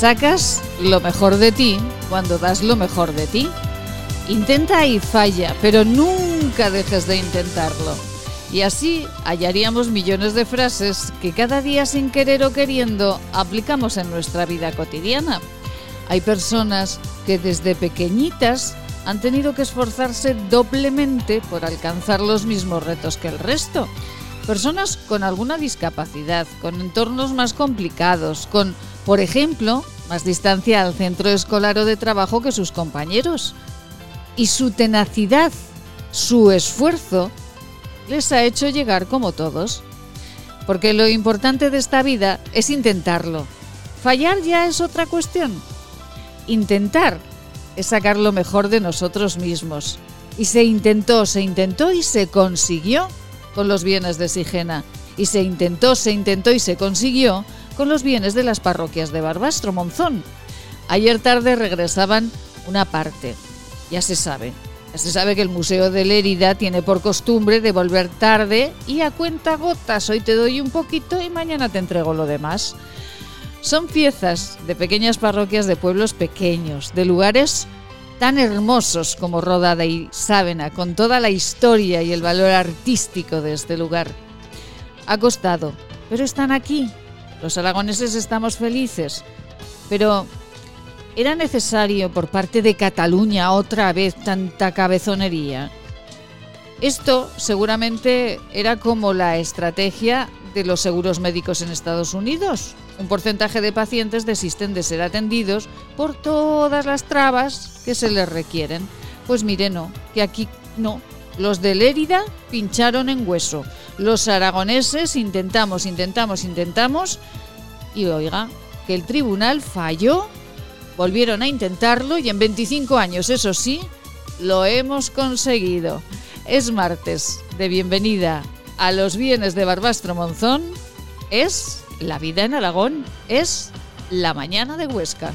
Sacas lo mejor de ti cuando das lo mejor de ti. Intenta y falla, pero nunca dejes de intentarlo. Y así hallaríamos millones de frases que cada día sin querer o queriendo aplicamos en nuestra vida cotidiana. Hay personas que desde pequeñitas han tenido que esforzarse doblemente por alcanzar los mismos retos que el resto. Personas con alguna discapacidad, con entornos más complicados, con, por ejemplo, más distancia al centro escolar o de trabajo que sus compañeros. Y su tenacidad, su esfuerzo, les ha hecho llegar como todos. Porque lo importante de esta vida es intentarlo. Fallar ya es otra cuestión. Intentar es sacar lo mejor de nosotros mismos. Y se intentó, se intentó y se consiguió con los bienes de Sigena. Y se intentó, se intentó y se consiguió con los bienes de las parroquias de Barbastro, Monzón. Ayer tarde regresaban una parte. Ya se sabe. Ya se sabe que el Museo de Lérida tiene por costumbre de volver tarde y a cuenta gotas. Hoy te doy un poquito y mañana te entrego lo demás. Son piezas de pequeñas parroquias de pueblos pequeños, de lugares tan hermosos como Rodada y Sávena, con toda la historia y el valor artístico de este lugar. Ha costado, pero están aquí. Los aragoneses estamos felices. Pero ¿era necesario por parte de Cataluña otra vez tanta cabezonería? Esto seguramente era como la estrategia de los seguros médicos en Estados Unidos. Un porcentaje de pacientes desisten de ser atendidos por todas las trabas que se les requieren. Pues mire, no, que aquí no. Los de Lérida pincharon en hueso. Los aragoneses intentamos, intentamos, intentamos. Y oiga, que el tribunal falló. Volvieron a intentarlo y en 25 años, eso sí, lo hemos conseguido. Es martes de bienvenida a los bienes de Barbastro Monzón. Es la vida en Aragón, es la mañana de Huesca.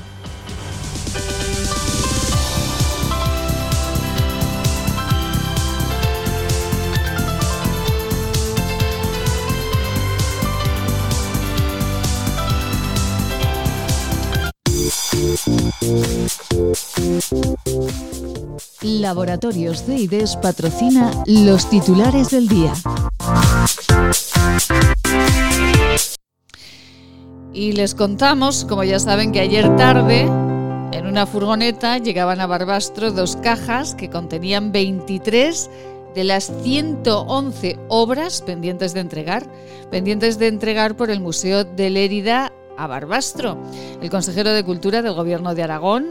Laboratorios de IDES patrocina los titulares del día. Y les contamos, como ya saben, que ayer tarde en una furgoneta llegaban a Barbastro dos cajas que contenían 23 de las 111 obras pendientes de entregar, pendientes de entregar por el Museo de Lérida a Barbastro. El consejero de Cultura del Gobierno de Aragón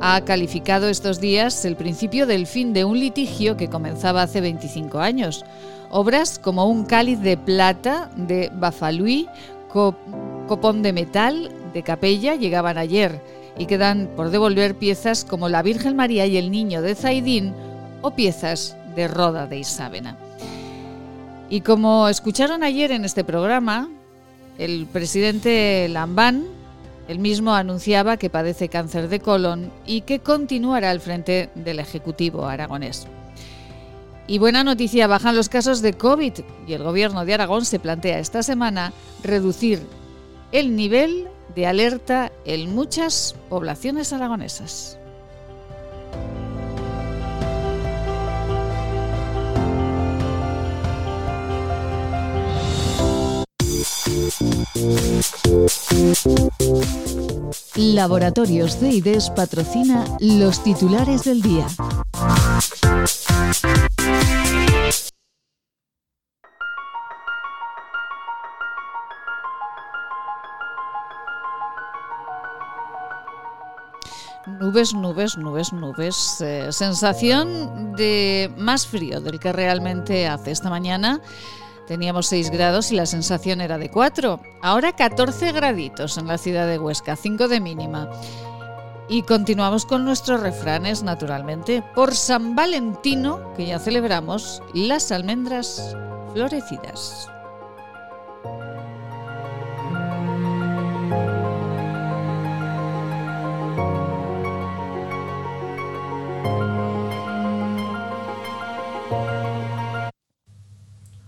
ha calificado estos días el principio del fin de un litigio que comenzaba hace 25 años. Obras como un cáliz de plata de Bafalui, copón de metal de capella llegaban ayer y quedan por devolver piezas como la Virgen María y el Niño de Zaidín o piezas de Roda de Isávena. Y como escucharon ayer en este programa, el presidente Lambán, el mismo anunciaba que padece cáncer de colon y que continuará al frente del Ejecutivo aragonés. Y buena noticia, bajan los casos de COVID y el gobierno de Aragón se plantea esta semana reducir el nivel de alerta en muchas poblaciones aragonesas. Laboratorios de IDES patrocina los titulares del día. Nubes, nubes, nubes, nubes. Eh, sensación de más frío del que realmente hace esta mañana. Teníamos 6 grados y la sensación era de 4. Ahora 14 graditos en la ciudad de Huesca, 5 de mínima. Y continuamos con nuestros refranes, naturalmente. Por San Valentino, que ya celebramos, las almendras florecidas.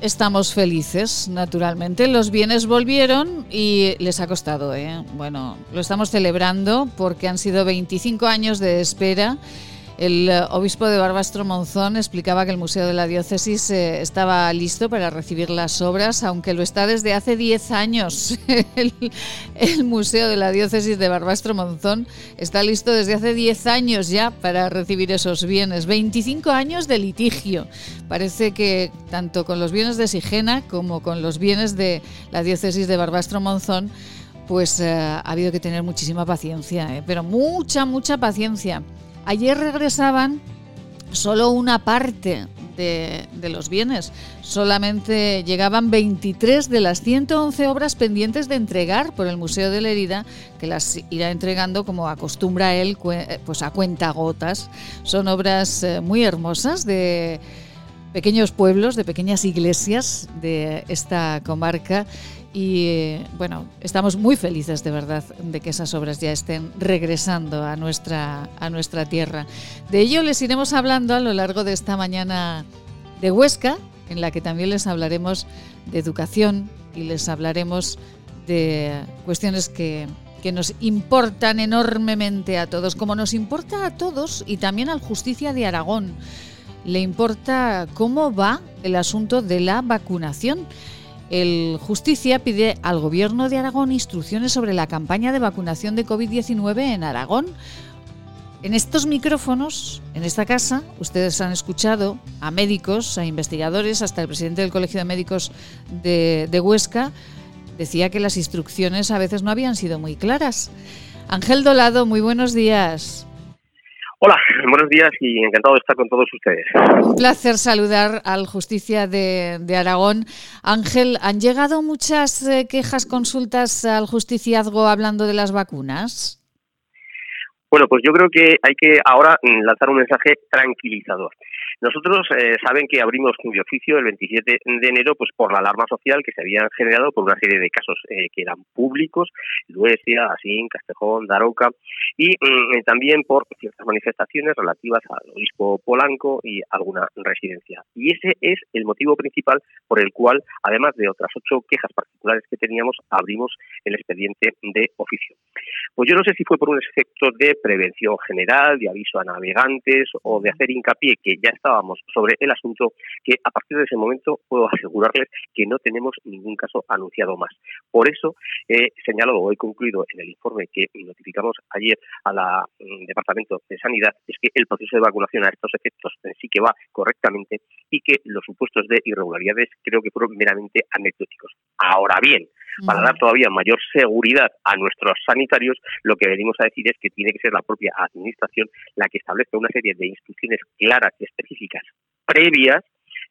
estamos felices, naturalmente. Los bienes volvieron y les ha costado, ¿eh? Bueno, lo estamos celebrando porque han sido 25 años de espera el eh, obispo de Barbastro Monzón explicaba que el Museo de la Diócesis eh, estaba listo para recibir las obras, aunque lo está desde hace 10 años. el, Museo de la Diócesis de Barbastro Monzón está listo desde hace 10 años ya para recibir esos bienes. 25 años de litigio. Parece que tanto con los bienes de Sigena como con los bienes de la Diócesis de Barbastro Monzón, pues eh, ha habido que tener muchísima paciencia, pero mucha, mucha paciencia. Ayer regresaban solo una parte de, los bienes. Solamente llegaban 23 de las 111 obras pendientes de entregar por el Museo de la Herida, que las irá entregando como acostumbra él, pues a cuentagotas. Son obras eh, muy hermosas de pequeños pueblos, de pequeñas iglesias de esta comarca y bueno, estamos muy felices de verdad de que esas obras ya estén regresando a nuestra, a nuestra tierra. De ello les iremos hablando a lo largo de esta mañana de Huesca, en la que también les hablaremos de educación y les hablaremos de cuestiones que, que nos importan enormemente a todos, como nos importa a todos y también al Justicia de Aragón. Le importa cómo va el asunto de la vacunación. El Justicia pide al Gobierno de Aragón instrucciones sobre la campaña de vacunación de COVID-19 en Aragón. En estos micrófonos, en esta casa, ustedes han escuchado a médicos, a investigadores, hasta el presidente del Colegio de Médicos de, Huesca, decía que las instrucciones a veces no habían sido muy claras. Ángel Dolado, muy buenos días. Hola, buenos días y encantado de estar con todos ustedes. Un placer saludar al Justicia de, Aragón. Ángel, ¿han llegado muchas eh, quejas, consultas al justiciazgo hablando de las vacunas? Bueno, pues yo creo que hay que ahora mm, lanzar un mensaje tranquilizador. Nosotros eh, saben que abrimos un oficio el 27 de enero pues por la alarma social que se había generado por una serie de casos eh, que eran públicos, Luesia, Asín, Castejón, Daroca, y mm, también por ciertas manifestaciones relativas al obispo Polanco y alguna residencia. Y ese es el motivo principal por el cual, además de otras ocho quejas particulares que teníamos, abrimos el expediente de oficio. Pues yo no sé si fue por un efecto de prevención general, de aviso a navegantes o de hacer hincapié que ya estábamos sobre el asunto, que a partir de ese momento puedo asegurarles que no tenemos ningún caso anunciado más. Por eso he señalado o he concluido en el informe que notificamos ayer al mm, Departamento de Sanidad es que el proceso de vacunación a estos efectos sí que va correctamente y que los supuestos de irregularidades creo que fueron meramente anecdóticos. Ahora bien, para dar todavía mayor seguridad a nuestros sanitarios, lo que venimos a decir es que tiene que ser la propia Administración la que establezca una serie de instrucciones claras y específicas previas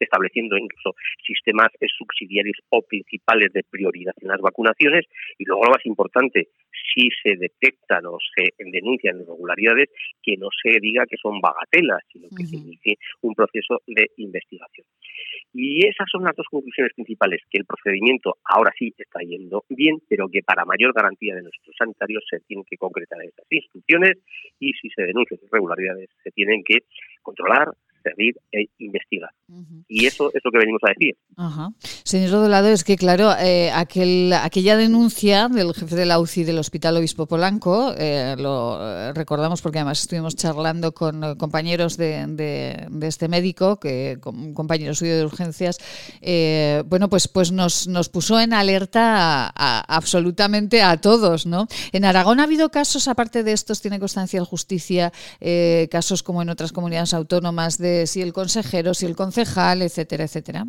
estableciendo incluso sistemas subsidiarios o principales de prioridad en las vacunaciones y luego lo más importante, si se detectan o se denuncian irregularidades, que no se diga que son bagatelas, sino que se inicie un proceso de investigación. Y esas son las dos conclusiones principales, que el procedimiento ahora sí está yendo bien, pero que para mayor garantía de nuestros sanitarios se tienen que concretar esas instrucciones y si se denuncian irregularidades se tienen que controlar, perseguir e investigar. Y eso es lo que venimos a decir. Señor Rodolado, es que claro, eh, aquel, aquella denuncia del jefe de la UCI del Hospital Obispo Polanco, eh, lo eh, recordamos porque además estuvimos charlando con compañeros de, de, este médico, que con compañero suyo de urgencias, bueno, pues, pues nos, nos puso en alerta absolutamente a todos, ¿no? En Aragón ha habido casos, aparte de estos, tiene constancia el justicia, casos como en otras comunidades autónomas de si el consejero, si el concejal, etcétera, etcétera.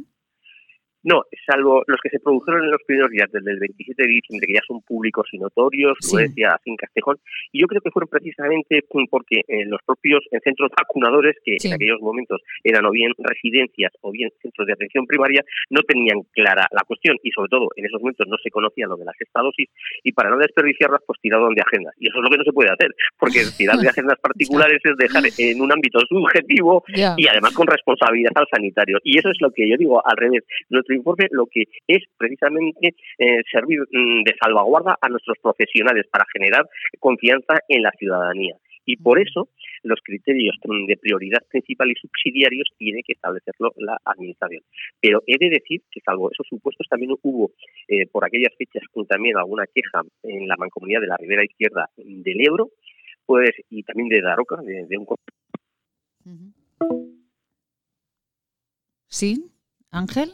No, salvo los que se produjeron en los primeros días, desde el 27 de diciembre, que ya son públicos y notorios, como decía, sin Castejón, y yo creo que fueron precisamente porque en eh, los propios centros vacunadores, que en aquellos momentos eran o bien residencias o bien centros de atención primaria, no tenían clara la cuestión. Y sobre todo en esos momentos no se conocía lo de la sexta dosis y para no desperdiciarlas pues tiraron de agendas. Y eso es lo que no se puede hacer, porque tirar de agendas particulares es dejar en un ámbito subjetivo y además con responsabilidad al sanitario. Y eso es lo que yo digo al revés informe lo que es precisamente eh, servir mm, de salvaguarda a nuestros profesionales para generar confianza en la ciudadanía. Y por eso los criterios de prioridad principal y subsidiarios tiene que establecerlo la Administración. Pero he de decir que, salvo esos supuestos, también hubo eh, por aquellas fechas también alguna queja en la mancomunidad de la Ribera Izquierda del Ebro pues y también de Daroca, de, un. Sí, Ángel.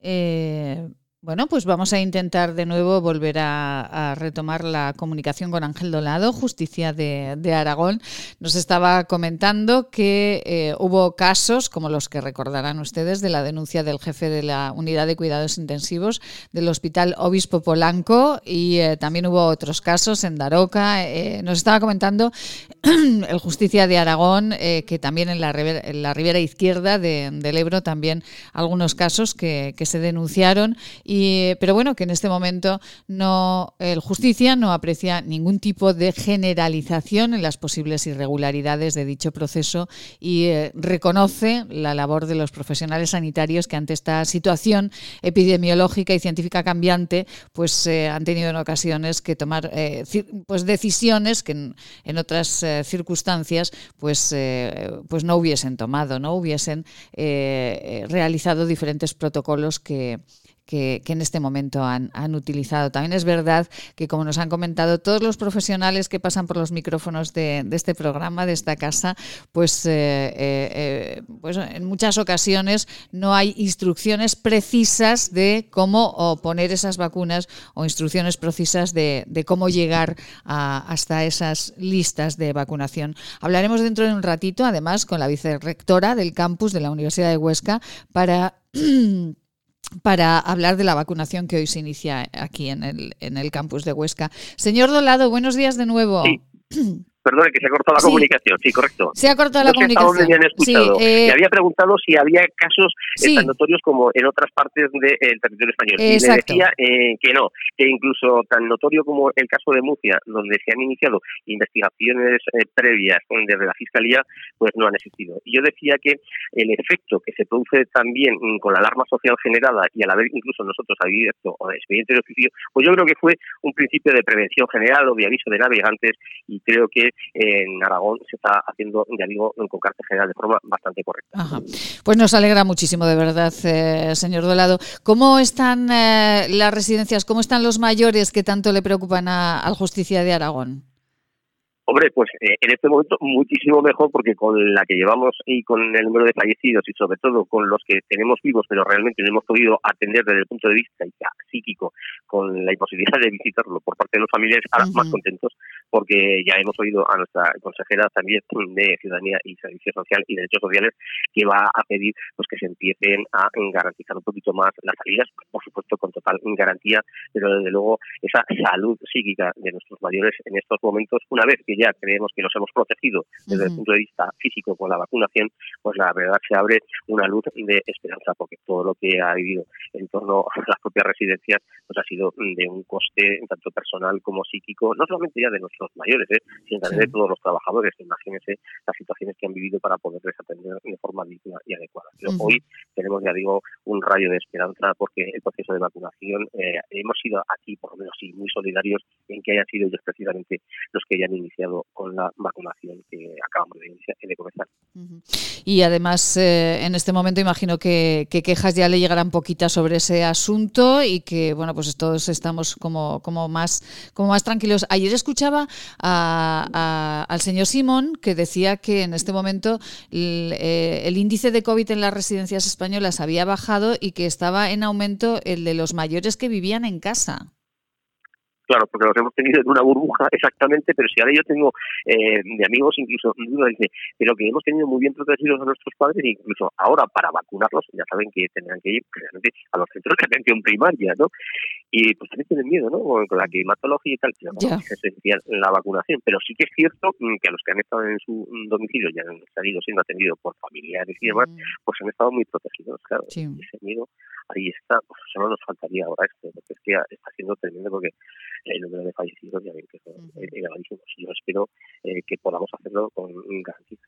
Eh, bueno, pues vamos a intentar de nuevo volver a, retomar la comunicación con Ángel Dolado, Justicia de, Aragón. Nos estaba comentando que eh, hubo casos, como los que recordarán ustedes, de la denuncia del jefe de la Unidad de Cuidados Intensivos del Hospital Obispo Polanco y eh, también hubo otros casos en Daroca. Eh, nos estaba comentando el Justicia de Aragón que también en la, ribera izquierda del Ebro también algunos casos que se denunciaron pero bueno, que en este momento no, el justicia no aprecia ningún tipo de generalización en las posibles irregularidades de dicho proceso y eh, reconoce la labor de los profesionales sanitarios que ante esta situación epidemiológica y científica cambiante, pues eh, han tenido en ocasiones que tomar eh, pues decisiones que en, otras circunstancias pues, pues no hubiesen tomado, no hubiesen realizado diferentes protocolos que, que, en este momento han, utilizado. También es verdad que, como nos han comentado todos los profesionales que pasan por los micrófonos de, este programa, de esta casa, pues, eh, eh, eh, pues en muchas ocasiones no hay instrucciones precisas de cómo poner esas vacunas o instrucciones precisas de, cómo llegar hasta esas listas de vacunación. Hablaremos dentro de un ratito, además, con la vicerrectora del campus de la Universidad de Huesca para para hablar de la vacunación que hoy se inicia aquí en el, en el campus de Huesca. Señor Dolado, buenos días de nuevo. Perdone, que se ha cortado la comunicación, sí, correcto. Se ha cortado la comunicación. Me escuchado. Eh, había preguntado si había casos tan notorios como en otras partes del territorio español. Y le decía eh, que no, que incluso tan notorio como el caso de Murcia, donde se han iniciado investigaciones eh, previas desde la Fiscalía, pues no han existido. Y yo decía que el efecto que se produce también mm, con la alarma social generada y al haber incluso nosotros abierto o expediente de oficio, pues yo creo que fue un principio de prevención general o de aviso de navegantes y creo que en Aragón se está haciendo, ya digo, con carácter general de forma bastante correcta. Pues nos alegra muchísimo, de verdad, eh, señor Dolado. ¿Cómo están eh, las residencias, cómo están los mayores que tanto le preocupan a, al Justicia de Aragón? Hombre, pues eh, en este momento muchísimo mejor porque con la que llevamos y con el número de fallecidos y sobre todo con los que tenemos vivos pero realmente no hemos podido atender desde el punto de vista psíquico con la imposibilidad de visitarlo por parte de los familiares, ahora más contentos porque ya hemos oído a nuestra consejera también de Ciudadanía y Servicios Social y Derechos Sociales que va a pedir pues que se empiecen a garantizar un poquito más las salidas, por supuesto con total garantía, pero desde luego esa salud psíquica de nuestros mayores en estos momentos, una vez que ya creemos que nos hemos protegido desde el punto de vista físico con la vacunación, pues la verdad se abre una luz de esperanza, porque todo lo que ha vivido en torno a las propias residencias pues ha sido de un coste tanto personal como psíquico, no solamente ya de nuestros mayores, ¿eh? sino también de todos los trabajadores. Imagínense las situaciones que han vivido para poderles atender de forma digna y adecuada. Pero hoy tenemos, ya digo, un rayo de esperanza porque el proceso de vacunación eh, hemos sido aquí, por lo menos, sí, muy solidarios en que hayan sido ellos precisamente los que hayan iniciado con la vacunación que acabamos de, comenzar. Y además, eh, en este momento imagino que, quejas ya le llegarán poquitas sobre ese asunto y que, bueno, pues todos estamos como, como, más, como más tranquilos. Ayer escuchaba al señor Simón que decía que en este momento el, eh, el índice de COVID en las residencias españolas había bajado y que estaba en aumento el de los mayores que vivían en casa. Claro, porque los hemos tenido en una burbuja exactamente, pero si ahora yo tengo eh, de amigos incluso, dice, pero que hemos tenido muy bien protegidos a nuestros padres, incluso ahora para vacunarlos, ya saben que tendrán que ir a los centros de atención primaria, ¿no? Y pues también tienen miedo, ¿no? Con la climatología y tal, pero es esencial la vacunación. Pero sí que es cierto mm, que a los que han estado en su domicilio y han salido siendo atendidos por familiares y demás, mm. pues han estado muy protegidos, claro. Ese miedo ahí está, pues solo nos faltaría ahora esto, porque es que está siendo tremendo porque el número de fallecidos ya ven que son elevadísimos. Yo espero eh, que podamos hacerlo con garantías.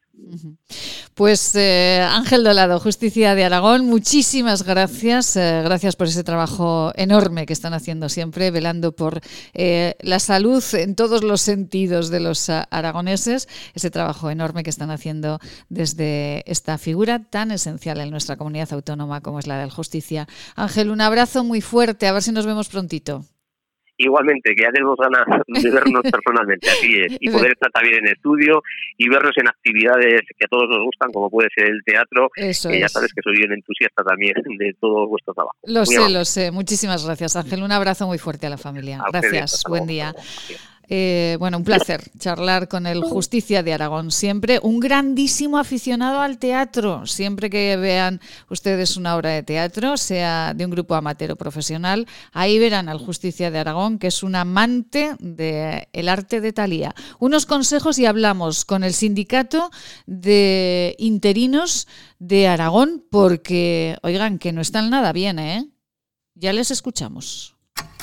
Pues eh, Ángel Dolado, Justicia de Aragón, muchísimas gracias. Eh, gracias por ese trabajo enorme que están haciendo siempre, velando por la salud en todos los sentidos de los aragoneses. Ese trabajo enorme que están haciendo desde esta figura tan esencial en nuestra comunidad autónoma como es la de la justicia. Ángel, un abrazo muy fuerte. A ver si nos vemos prontito. Igualmente, que ya tenemos ganas de vernos personalmente, así es, y poder estar también en estudio y vernos en actividades que a todos nos gustan, como puede ser el teatro, Eso que ya sabes que soy un entusiasta también de todo vuestro trabajo. Lo sé, lo sé. Muchísimas gracias, Ángel. Un abrazo muy fuerte a la familia. gracias, buen día. Eh, bueno, un placer charlar con el Justicia de Aragón. Siempre un grandísimo aficionado al teatro. Siempre que vean ustedes una obra de teatro, sea de un grupo amateur o profesional, ahí verán al Justicia de Aragón, que es un amante del arte de Talía. Unos consejos y hablamos con el sindicato de interinos de Aragón, porque, oigan, que no están nada bien, ¿eh? Ya les escuchamos.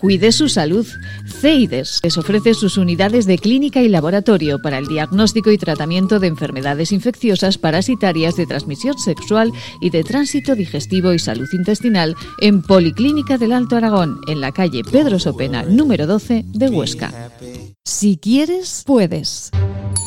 Cuide su salud. CEIDES les ofrece sus unidades de clínica y laboratorio para el diagnóstico y tratamiento de enfermedades infecciosas parasitarias de transmisión sexual y de tránsito digestivo y salud intestinal en Policlínica del Alto Aragón, en la calle Pedro Sopena, número 12 de Huesca. Si quieres, puedes.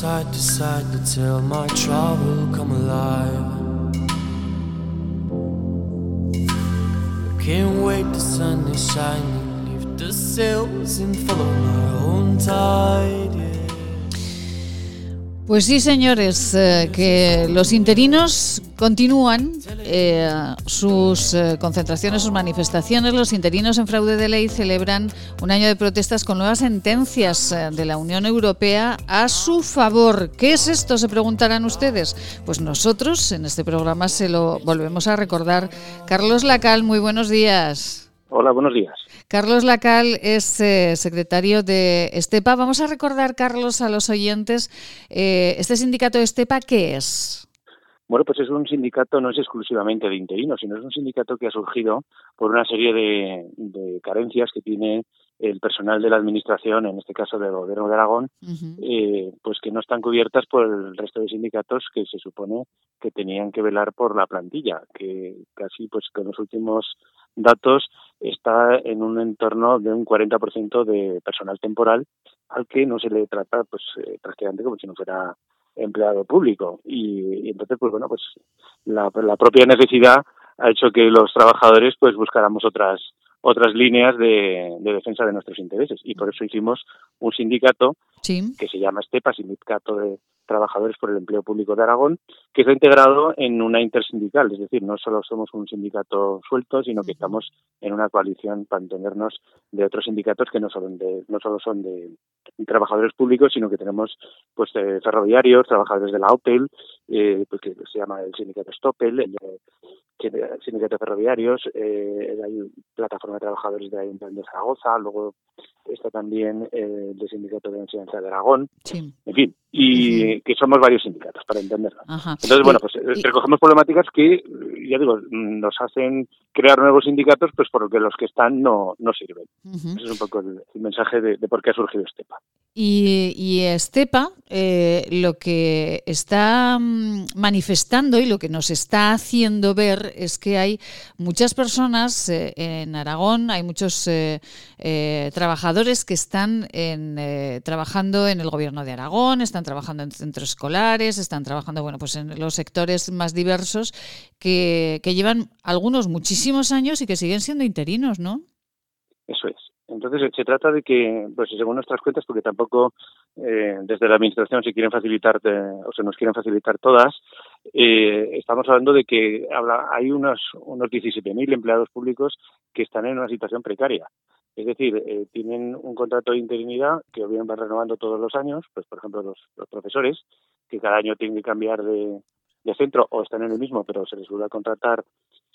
Side to side until my trouble come alive. I can't wait, the sun is shining, leave the sails and follow my own tide. Pues sí, señores, eh, que los interinos continúan eh, sus eh, concentraciones, sus manifestaciones. Los interinos en fraude de ley celebran un año de protestas con nuevas sentencias de la Unión Europea a su favor. ¿Qué es esto? Se preguntarán ustedes. Pues nosotros en este programa se lo volvemos a recordar. Carlos Lacal, muy buenos días. Hola, buenos días. Carlos Lacal es eh, secretario de Estepa. Vamos a recordar, Carlos, a los oyentes, eh, ¿este sindicato de Estepa qué es? Bueno, pues es un sindicato, no es exclusivamente de interinos, sino es un sindicato que ha surgido por una serie de, carencias que tiene el personal de la administración, en este caso del gobierno de Aragón, eh, pues que no están cubiertas por el resto de sindicatos que se supone que tenían que velar por la plantilla, que casi pues con los últimos datos está en un entorno de un 40% de personal temporal al que no se le trata pues eh, prácticamente como si no fuera empleado público y, entonces pues bueno pues la, la propia necesidad ha hecho que los trabajadores pues buscáramos otras otras líneas de, defensa de nuestros intereses. Y por eso hicimos un sindicato que se llama STEPA, Sindicato de Trabajadores por el Empleo Público de Aragón, que está integrado en una intersindical, es decir, no solo somos un sindicato suelto, sino que estamos en una coalición para entendernos de otros sindicatos que no solo, de, no solo son de trabajadores públicos, sino que tenemos pues ferroviarios, trabajadores de la OPEL, eh, pues, que se llama el sindicato Stopel, el, el sindicato de ferroviarios, eh, hay plataforma de trabajadores de Ayuntamiento de Zaragoza, luego está también eh, el sindicato de enseñanza de Aragón, en fin, y que somos varios sindicatos, para entenderlo. Entonces, bueno, pues eh, recogemos problemáticas que, ya digo, nos hacen crear nuevos sindicatos, pues porque los que están no, no sirven. Ese es un poco el, mensaje de, por qué ha surgido Estepa. Y, y Estepa eh, lo que está mm, manifestando y lo que nos está haciendo ver es que hay muchas personas eh, en Aragón, hay muchos trabajadores que están en, trabajando en el gobierno de Aragón, están trabajando en centros escolares, están trabajando bueno, pues en los sectores más diversos que, que llevan algunos muchísimos años y que siguen siendo interinos, ¿no? Eso es. Entonces se trata de que, pues según nuestras cuentas, porque tampoco eh, desde la administración se quieren facilitar o se nos quieren facilitar todas, eh, estamos hablando de que habla, hay unos unos 17.000 empleados públicos que están en una situación precaria. Es decir, eh, tienen un contrato de interinidad que o bien van renovando todos los años, pues por ejemplo los, los profesores, que cada año tienen que cambiar de, de centro o están en el mismo, pero se les vuelve a contratar,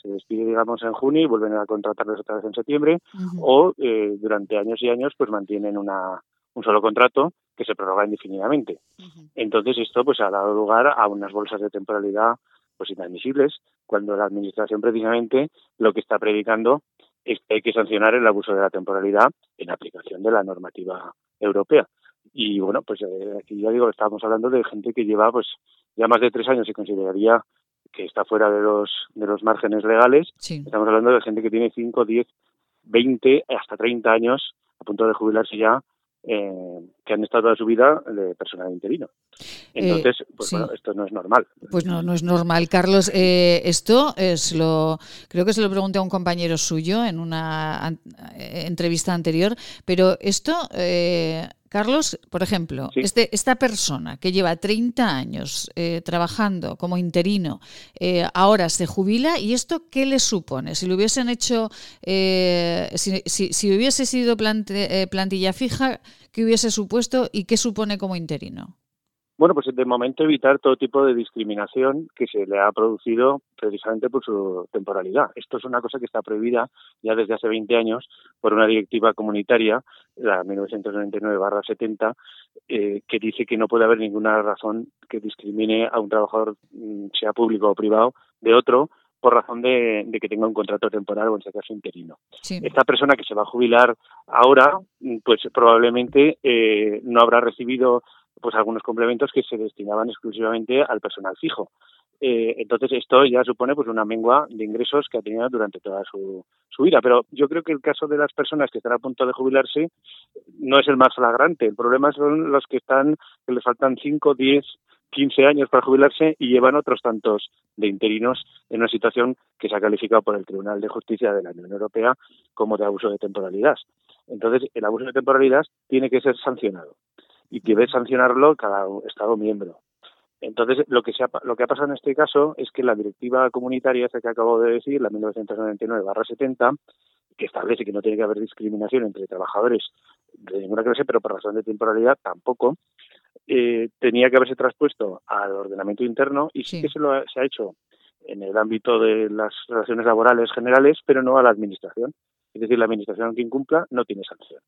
se despide, digamos, en junio y vuelven a contratarlos otra vez en septiembre, o eh, durante años y años pues mantienen una, un solo contrato que se prorroga indefinidamente. Entonces esto pues ha dado lugar a unas bolsas de temporalidad pues inadmisibles, cuando la administración precisamente lo que está predicando hay que sancionar el abuso de la temporalidad en aplicación de la normativa europea. Y bueno, pues eh, aquí ya digo, estamos hablando de gente que lleva pues ya más de tres años se consideraría que está fuera de los de los márgenes legales. Estamos hablando de gente que tiene 5, 10, 20, hasta 30 años a punto de jubilarse ya, eh, que han estado toda su vida de personal interino. Entonces, eh, pues bueno, esto no es normal. Pues no, no es normal. Carlos, eh, esto es lo, creo que se lo pregunté a un compañero suyo en una entrevista anterior, pero esto Carlos, por ejemplo, este, esta persona que lleva 30 años eh, trabajando como interino, eh, ahora se jubila y esto qué le supone? Si lo hubiesen hecho, eh, si, si, hubiese sido plantilla fija, ¿qué hubiese supuesto y qué supone como interino? Bueno, pues de momento evitar todo tipo de discriminación que se le ha producido precisamente por su temporalidad. Esto es una cosa que está prohibida ya desde hace 20 años por una directiva comunitaria, la 1999-70, eh, que dice que no puede haber ninguna razón que discrimine a un trabajador, mm, sea público o privado, de otro por razón de, que tenga un contrato temporal o en este caso interino. Esta persona que se va a jubilar ahora, mm, pues probablemente eh, no habrá recibido pues algunos complementos que se destinaban exclusivamente al personal fijo. Eh, entonces esto ya supone pues una mengua de ingresos que ha tenido durante toda su, su vida. Pero yo creo que el caso de las personas que están a punto de jubilarse no es el más flagrante. El problema son los que están, que les faltan 5, 10, 15 años para jubilarse y llevan otros tantos de interinos en una situación que se ha calificado por el Tribunal de Justicia de la Unión Europea como de abuso de temporalidad. Entonces, el abuso de temporalidad tiene que ser sancionado y debe sancionarlo cada Estado miembro. Entonces, lo que, se ha, lo que ha pasado en este caso es que la directiva comunitaria, esa que acabo de decir, la 1999-70, que establece que no tiene que haber discriminación entre trabajadores de ninguna clase, pero por razón de temporalidad tampoco, eh, tenía que haberse traspuesto al ordenamiento interno y sí, que se, lo se ha hecho en el ámbito de las relaciones laborales generales, pero no a la administración. Es decir, la administración que incumpla no tiene sanción.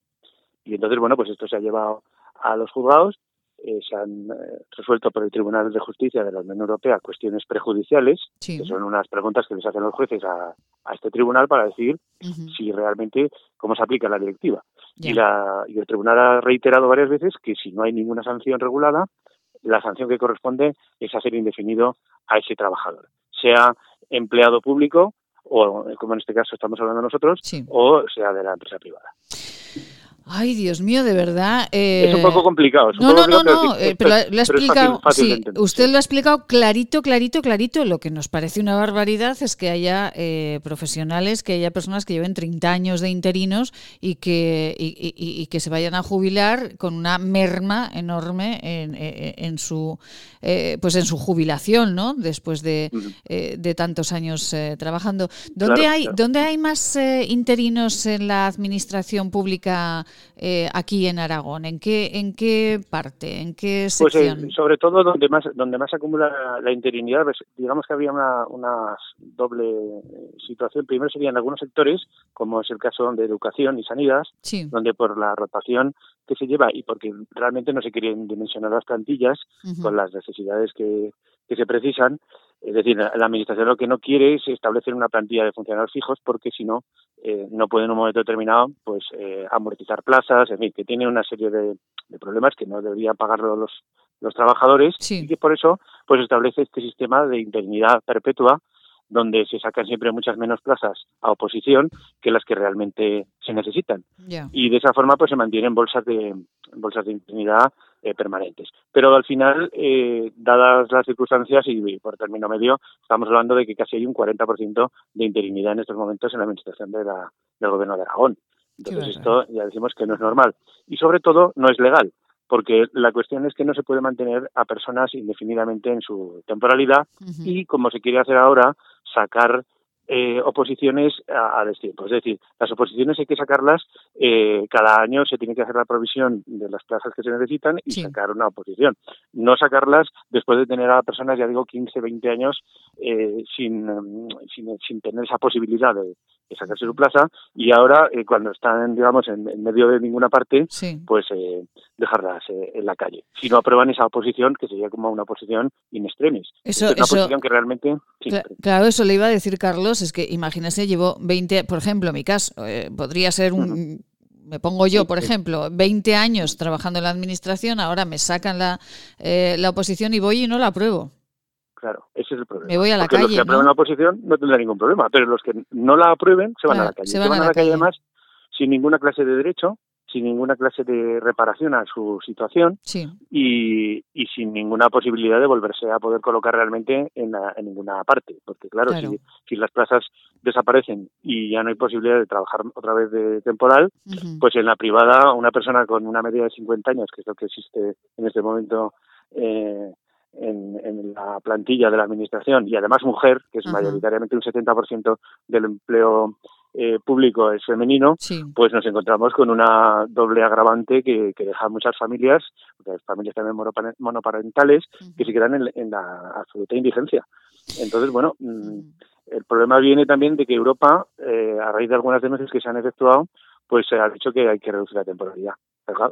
Y entonces, bueno, pues esto se ha llevado a los juzgados eh, se han eh, resuelto por el Tribunal de Justicia de la Unión Europea cuestiones prejudiciales, que son unas preguntas que les hacen los jueces a, este tribunal para decir si realmente cómo se aplica la directiva. Y, la, y el tribunal ha reiterado varias veces que si no hay ninguna sanción regulada, la sanción que corresponde es hacer indefinido a ese trabajador, sea empleado público o como en este caso estamos hablando nosotros, o sea de la empresa privada. Ay, Dios mío, de verdad. es un poco eh, complicado. no, no, no, no, eh, pero, lo ha explicado. sí, usted lo ha explicado clarito, clarito, clarito. Lo que nos parece una barbaridad es que haya eh, profesionales, que haya personas que lleven 30 años de interinos y que, y, que se vayan a jubilar con una merma enorme en, en su, pues en su jubilación, ¿no? Después de, de tantos años trabajando. ¿Dónde hay, ¿dónde hay más interinos en la administración pública? Eh, aquí en Aragón? ¿En qué, ¿En qué parte? ¿En qué pues, sección? Pues sobre todo donde más donde más acumula la interinidad, pues, digamos que había una, una doble situación. Primero serían algunos sectores, como es el caso de educación y sanidad, donde por la rotación que se lleva y porque realmente no se quieren dimensionar las plantillas con las necesidades que, que se precisan, es decir, la Administración lo que no quiere es establecer una plantilla de funcionarios fijos porque si no, eh, no puede en un momento determinado pues eh, amortizar plazas, en fin, que tiene una serie de, problemas que no deberían pagarlo los, los trabajadores y que por eso pues establece este sistema de interinidad perpetua donde se sacan siempre muchas menos plazas a oposición que las que realmente se necesitan. Y de esa forma pues se mantienen bolsas de bolsas de interinidad eh, permanentes. Pero al final, eh, dadas las circunstancias y, por término medio, estamos hablando de que casi hay un 40% de interinidad en estos momentos en la administración de la, del gobierno de Aragón. Entonces esto ya decimos que no es normal. Y sobre todo no es legal, porque la cuestión es que no se puede mantener a personas indefinidamente en su temporalidad y, como se quiere hacer ahora, sacar eh, oposiciones a, a, destiempo. Es decir, las oposiciones hay que sacarlas, eh, cada año se tiene que hacer la provisión de las plazas que se necesitan y sacar una oposición. No sacarlas después de tener a personas, ya digo, 15, 20 años eh, sin, sin, sin, tener esa posibilidad de, sacarse su plaza y ahora, eh, cuando están, digamos, en, medio de ninguna parte, pues eh, dejarlas en la calle. Si no aprueban esa oposición, que sería como una oposición in extremis. Eso, es una oposición que realmente... claro, eso le iba a decir Carlos es que imagínese, llevo 20, por ejemplo, en mi caso, eh, podría ser un... Me pongo yo, por ejemplo, 20 años trabajando en la administración, ahora me sacan la, eh, la oposición y voy y no la apruebo. Claro, ese es el problema. Me voy a la Porque calle. Los que aprueben la oposición no tendrán ningún problema, pero los que no la aprueben se van a la calle. Se van, a, la calle además sin ninguna clase de derecho, sin ninguna clase de reparación a su situación y, y, sin ninguna posibilidad de volverse a poder colocar realmente en, en ninguna parte. Porque claro, Si, si, las plazas desaparecen y ya no hay posibilidad de trabajar otra vez de temporal, pues en la privada una persona con una media de 50 años, que es lo que existe en este momento eh, en, en, la plantilla de la administración y además mujer, que es mayoritariamente un 70% del empleo eh, público es femenino, pues nos encontramos con una doble agravante que, que deja muchas familias, familias también monoparentales, que se quedan en, la absoluta indigencia. Entonces, bueno, mm, el problema viene también de que Europa, eh, a raíz de algunas denuncias que se han efectuado, pues se ha dicho que hay que reducir la temporalidad.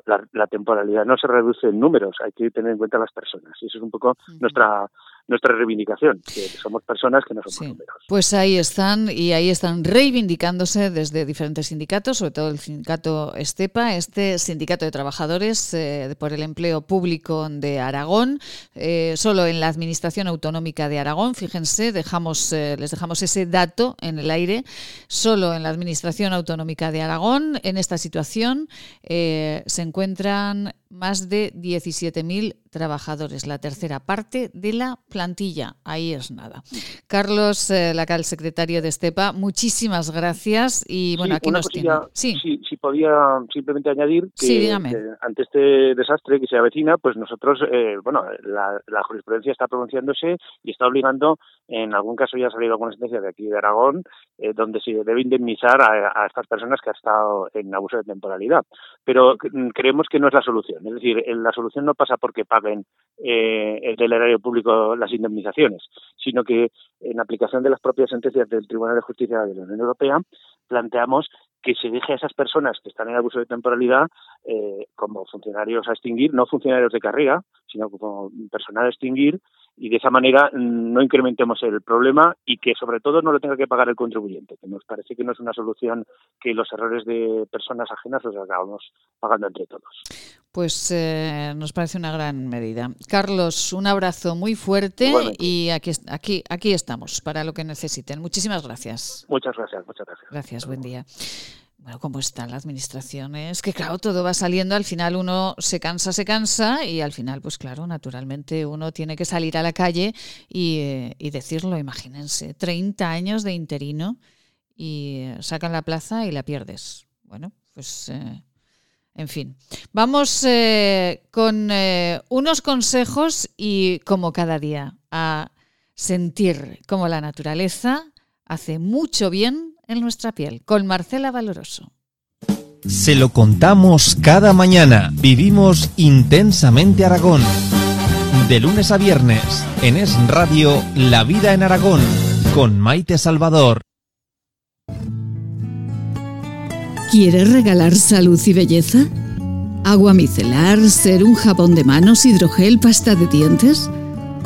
La, la, temporalidad no se reduce en números, hay que tener en cuenta las personas. Y eso es un poco nuestra nuestra reivindicación, que somos personas que no somos números. Pues ahí están y ahí están reivindicándose desde diferentes sindicatos, sobre todo el sindicato Estepa, este sindicato de trabajadores eh, por el empleo público de Aragón, eh, solo en la administración autonómica de Aragón, fíjense, dejamos eh, les dejamos ese dato en el aire, solo en la administración autonómica de Aragón en esta situación se encuentran más de 17.000 trabajadores, la tercera parte de la plantilla. Ahí es nada. Carlos eh, Lacal, secretario de Estepa, muchísimas gracias y bueno, aquí nos tiene. Sí. Si, podía simplemente añadir que, ante este desastre que se avecina, pues nosotros, eh, bueno, la, jurisprudencia está pronunciándose y está obligando, en algún caso ya ha salido alguna sentencia de aquí de Aragón, eh, donde se debe indemnizar a, a estas personas que han estado en abuso de temporalidad. Pero mm, creemos que no es la solución. Es decir, la solución no pasa porque paguen eh, el del erario público las indemnizaciones, sino que en aplicación de las propias sentencias del Tribunal de Justicia de la Unión Europea planteamos que se deje a esas personas que están en abuso de temporalidad eh, como funcionarios a extinguir, no funcionarios de carrera, sino como personal a extinguir, y de esa manera mm, no incrementemos el problema y que sobre todo no lo tenga que pagar el contribuyente, que nos parece que no es una solución que los errores de personas ajenas los acabamos pagando entre todos. Pues eh, nos parece una gran medida. Carlos, un abrazo muy fuerte y aquí, aquí, aquí estamos para lo que necesiten. Muchísimas gracias. Muchas gracias, muchas gracias. Gracias, buen día bueno, ¿cómo está la administración? Es que, claro, todo va saliendo, al final uno se cansa, se cansa y al final, pues claro, naturalmente uno tiene que salir a la calle y, eh, decirlo, imagínense, 30 años de interino y eh, sacan la plaza y la pierdes. Bueno, pues... Eh, en fin, vamos con unos consejos y como cada día a sentir como la naturaleza hace mucho bien en nuestra piel con Marcela Valoroso. Se lo contamos cada mañana. Vivimos intensamente Aragón. De lunes a viernes, en Es Radio, La Vida en Aragón, con Maite Salvador. ¿Quieres regalar salud y belleza? ¿Agua micelar, ser un jabón de manos, hidrogel, pasta de dientes?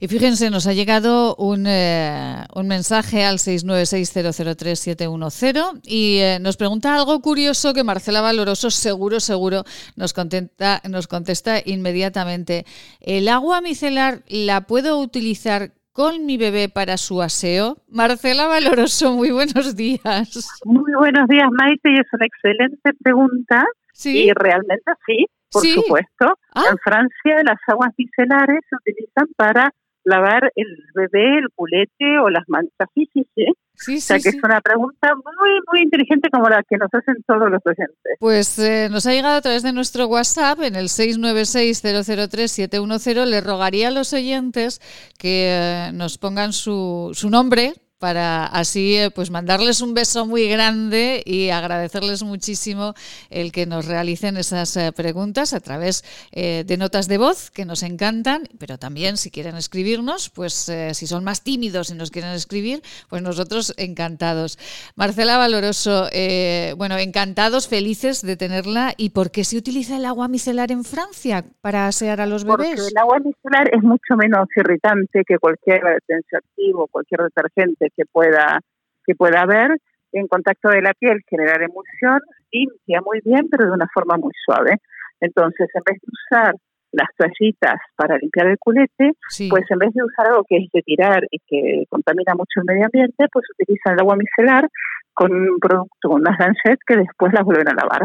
Y fíjense, nos ha llegado un, eh, un mensaje al 696003710 y eh, nos pregunta algo curioso que Marcela Valoroso seguro, seguro nos contenta, nos contesta inmediatamente. ¿El agua micelar la puedo utilizar con mi bebé para su aseo? Marcela Valoroso, muy buenos días. Muy buenos días, Maite, y es una excelente pregunta. Sí. Y realmente sí, por supuesto. Ah. En Francia las aguas micelares se utilizan para lavar el bebé, el culete o las manchas. Sí, sí, sí. Sí, o sea que sí. es una pregunta muy, muy inteligente como la que nos hacen todos los oyentes. Pues eh, nos ha llegado a través de nuestro WhatsApp en el 696-003-710. Le rogaría a los oyentes que eh, nos pongan su, su nombre para así eh, pues mandarles un beso muy grande y agradecerles muchísimo el que nos realicen esas eh, preguntas a través eh, de notas de voz que nos encantan, pero también si quieren escribirnos, pues eh, si son más tímidos y nos quieren escribir, pues nosotros encantados. Marcela Valoroso, eh, bueno, encantados, felices de tenerla. ¿Y por qué se utiliza el agua micelar en Francia para asear a los Porque bebés? el agua micelar es mucho menos irritante que cualquier tensioactivo, cualquier detergente que pueda que pueda haber. En contacto de la piel generar emulsión, limpia muy bien, pero de una forma muy suave. Entonces, en vez de usar las toallitas para limpiar el culete, Sí. pues en vez de usar algo que es de tirar y que contamina mucho el medio ambiente, pues utilizan el agua micelar con un producto, unas lancettes que después las vuelven a lavar.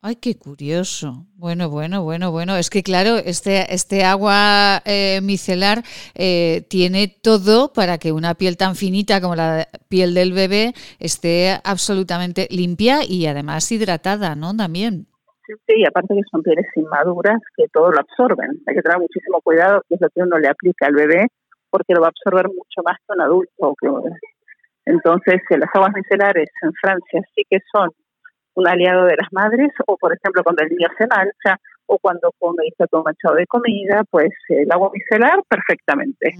Ay, qué curioso. Bueno, bueno, bueno, bueno. Es que claro, este, este agua eh, micelar eh, tiene todo para que una piel tan finita como la piel del bebé esté absolutamente limpia y además hidratada, ¿no? También. Sí, y aparte que son pieles inmaduras que todo lo absorben. Hay que tener muchísimo cuidado, que es lo que uno le aplica al bebé, porque lo va a absorber mucho más que un adulto. Entonces, eh, las aguas micelares en Francia sí que son un aliado de las madres, o por ejemplo cuando el niño se mancha, o cuando come y está todo manchado de comida, pues eh, el agua micelar perfectamente.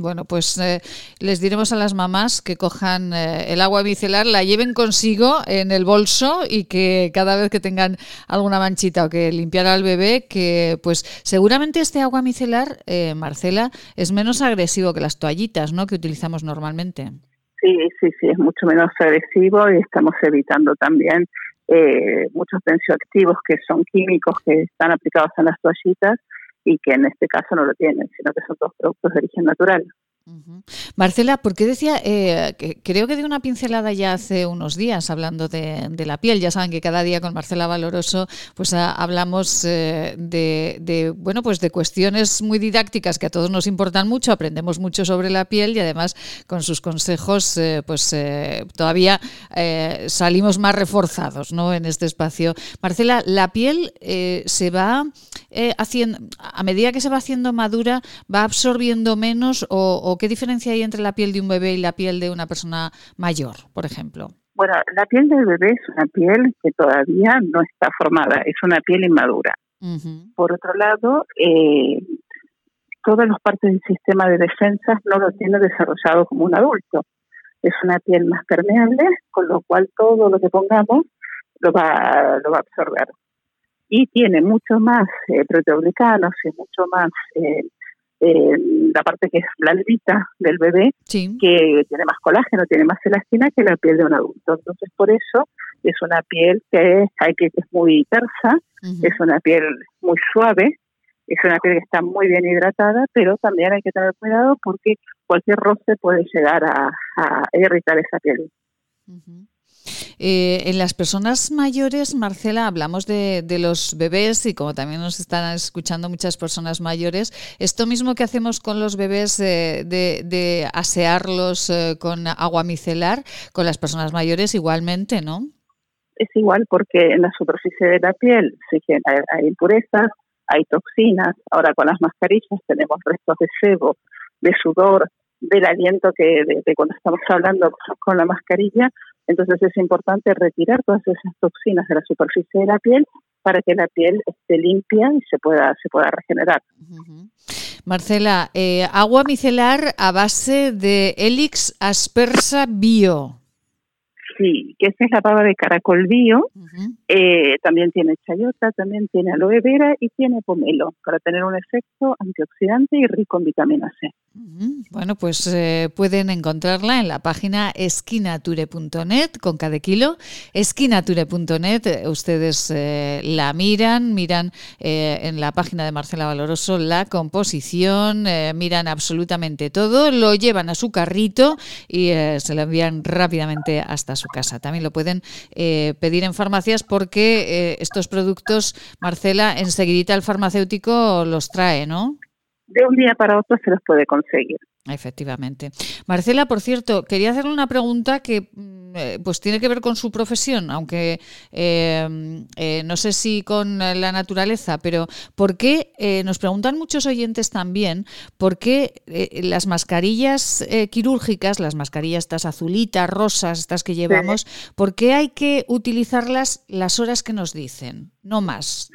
Bueno, pues eh, les diremos a las mamás que cojan eh, el agua micelar, la lleven consigo en el bolso y que cada vez que tengan alguna manchita o que limpiar al bebé, que pues seguramente este agua micelar, eh, Marcela, es menos agresivo que las toallitas, ¿no? Que utilizamos normalmente. Sí, sí, sí, es mucho menos agresivo y estamos evitando también eh, muchos tensioactivos que son químicos que están aplicados en las toallitas y que en este caso no lo tienen, sino que son todos productos de origen natural. Marcela, ¿por qué decía, eh, que creo que di una pincelada ya hace unos días hablando de, la piel, ya saben que cada día con Marcela Valoroso pues hablamos eh, de, bueno, pues de cuestiones muy didácticas que a todos nos importan mucho, aprendemos mucho sobre la piel y además con sus consejos eh, pues todavía salimos más reforzados ¿no? en este espacio. Marcela, la piel se va haciendo, a medida que se va haciendo madura, va absorbiendo menos o qué diferencia hay entre la piel de un bebé y la piel de una persona mayor, por ejemplo? Bueno, la piel del bebé es una piel que todavía no está formada, es una piel inmadura. Por otro lado, eh, todas las partes del sistema de defensas no lo tiene desarrollado como un adulto. Es una piel más permeable, con lo cual todo lo que pongamos lo va, lo va a absorber. Y tiene mucho más eh, proteoglicanos y mucho más eh, eh, la parte que es blandita del bebé, que tiene más colágeno, tiene más elastina que la piel de un adulto. Entonces, por eso es una piel que, hay que, es muy tersa, es una piel muy suave, es una piel que está muy bien hidratada, pero también hay que tener cuidado porque cualquier roce puede llegar a, irritar esa piel. Eh, en las personas mayores, Marcela, hablamos de, los bebés y como también nos están escuchando muchas personas mayores, esto mismo que hacemos con los bebés eh, de, asearlos eh, con agua micelar, con las personas mayores igualmente, ¿no? Es igual porque en la superficie de la piel que hay, impurezas, hay toxinas, ahora con las mascarillas tenemos restos de sebo, de sudor, del aliento que de cuando estamos hablando con la mascarilla, entonces es importante retirar todas esas toxinas de la superficie de la piel para que la piel esté limpia y se pueda, se pueda regenerar. Marcela, eh, agua micelar a base de Helix aspersa bio. Sí, que esa es la pava de caracol bio. Eh, también tiene chayota, también tiene aloe vera y tiene pomelo para tener un efecto antioxidante y rico en vitamina C. Bueno, pues eh, pueden encontrarla en la página esquinature.net con cada kilo. Esquinature.net, eh, ustedes eh, la miran, miran en la página de Marcela Valoroso la composición, miran absolutamente todo, lo llevan a su carrito y se lo envían rápidamente hasta su casa. También lo pueden pedir en farmacias porque estos productos, Marcela, enseguida el farmacéutico los trae, ¿no? De un día para otro se los puede conseguir. Efectivamente. Marcela, por cierto, quería hacerle una pregunta que mm, eh, pues tiene que ver con su profesión, aunque em, eh, no sé si con la naturaleza, pero ¿por qué, eh, nos preguntan muchos oyentes también, por qué las mascarillas quirúrgicas, las mascarillas estas azulitas, rosas, estas que llevamos, ¿por qué hay que utilizarlas las horas que nos dicen, no más?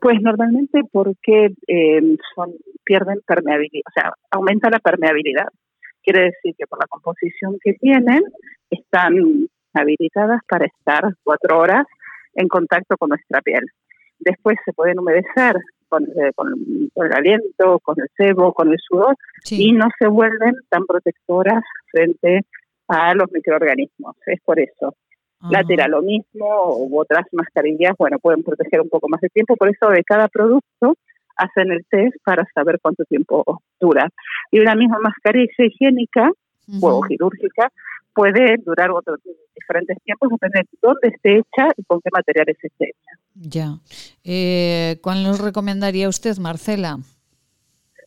Pues normalmente porque em, son, pierden permeabilidad, o sea, aumenta la permeabilidad. Quiere decir que por la composición que tienen, están habilitadas para estar cuatro horas en contacto con nuestra piel. Después se pueden humedecer con, eh, el aliento, con el sebo, con el sudor, y no se vuelven tan protectoras frente a los microorganismos. Es por eso lateral lo mismo u otras mascarillas, bueno, pueden proteger un poco más de tiempo, por eso de cada producto hacen el test para saber cuánto tiempo dura. Y una misma mascarilla higiénica o quirúrgica puede durar otros diferentes tiempos, depende de dónde esté hecha y con qué materiales esté hecha. Ya. Eh, ¿Cuál nos recomendaría usted, Marcela?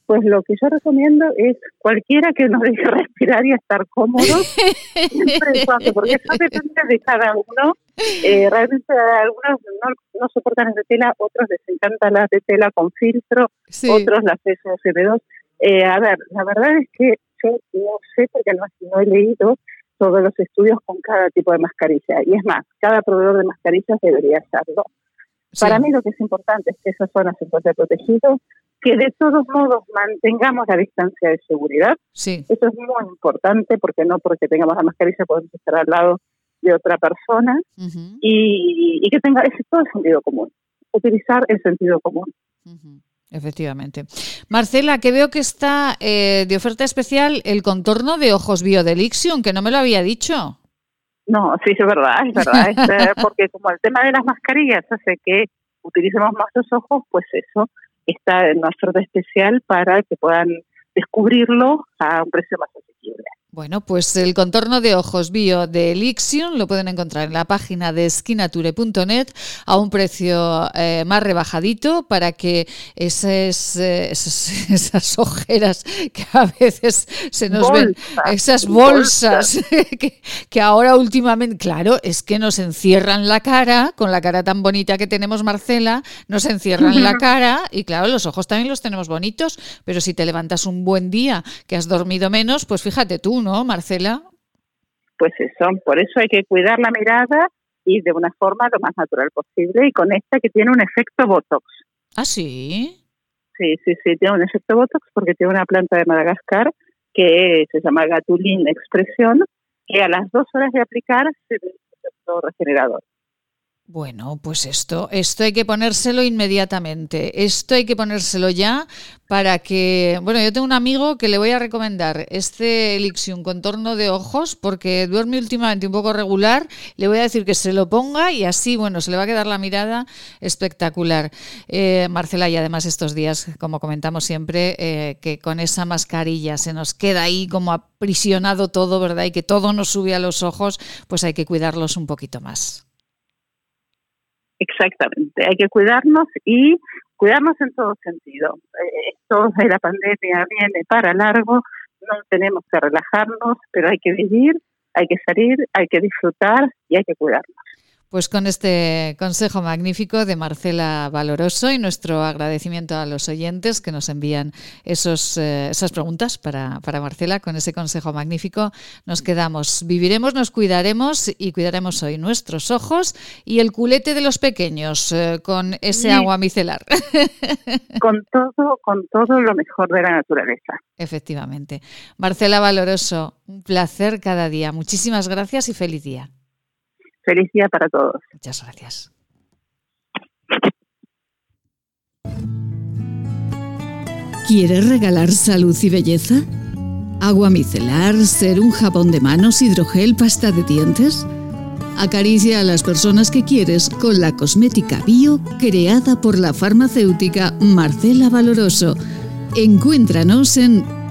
Pues lo que yo recomiendo es cualquiera que nos deje respirar y estar cómodo, siempre porque eso depende de cada uno. Eh, realmente algunos no, no, soportan las de tela, otros les encantan las de tela con filtro, otros las SOCB2. Eh, a ver, la verdad es que yo no sé porque no, no he leído todos los estudios con cada tipo de mascarilla. Y es más, cada proveedor de mascarillas debería hacerlo. Para mí lo que es importante es que esa zona se encuentre protegido, que de todos modos mantengamos la distancia de seguridad. Sí. Eso es muy importante porque no porque tengamos la mascarilla podemos estar al lado de otra persona y, que tenga ese todo el sentido común. Utilizar el sentido común. Efectivamente. Marcela, que veo que está eh, de oferta especial el contorno de ojos Biodelixion, que no me lo había dicho. No, sí, es verdad, es verdad. Eh, porque como el tema de las mascarillas hace que utilicemos más los ojos, pues eso está en una oferta especial para que puedan descubrirlo a un precio más asequible. Bueno, pues el contorno de ojos bio de Elixion lo pueden encontrar en la página de esquinature.net a un precio eh, más rebajadito para que esas, eh, esas, esas, ojeras que a veces se nos ven, esas bolsas, que, que, ahora últimamente, claro, es que nos encierran la cara, con la cara tan bonita que tenemos Marcela, nos encierran la cara y claro, los ojos también los tenemos bonitos, pero si te levantas un buen día que has dormido menos, pues fíjate tú, ¿no, Marcela? Pues eso, por eso hay que cuidar la mirada y de una forma lo más natural posible y con esta que tiene un efecto Botox. ¿Ah, sí? Sí, sí, sí, tiene un efecto Botox porque tiene una planta de Madagascar que se llama Gatulin Expresión, que a las dos horas de aplicar se ve un efecto regenerador. Bueno, pues esto, esto hay que ponérselo inmediatamente. Esto hay que ponérselo ya para que. Bueno, yo tengo un amigo que le voy a recomendar este Elixium contorno de ojos porque duerme últimamente un poco regular. Le voy a decir que se lo ponga y así, bueno, se le va a quedar la mirada espectacular. Eh, Marcela, y además estos días, como comentamos siempre, eh, que con esa mascarilla se nos queda ahí como aprisionado todo, ¿verdad? Y que todo nos sube a los ojos, pues hay que cuidarlos un poquito más. Exactamente, hay que cuidarnos y cuidarnos en todo sentido. Eh, esto de la pandemia viene para largo, no tenemos que relajarnos, pero hay que vivir, hay que salir, hay que disfrutar y hay que cuidarnos. Pues con este consejo magnífico de Marcela Valoroso y nuestro agradecimiento a los oyentes que nos envían esos, eh, esas preguntas para, para, Marcela, con ese consejo magnífico nos quedamos. Viviremos, nos cuidaremos y cuidaremos hoy nuestros ojos y el culete de los pequeños eh, con ese agua micelar. Con todo, con todo lo mejor de la naturaleza. Efectivamente. Marcela Valoroso, un placer cada día. Muchísimas gracias y feliz día. Feliz día para todos. Muchas gracias. ¿Quieres regalar salud y belleza? ¿Agua micelar, ser un jabón de manos, hidrogel, pasta de dientes? Acaricia a las personas que quieres con la cosmética bio creada por la farmacéutica Marcela Valoroso. Encuéntranos en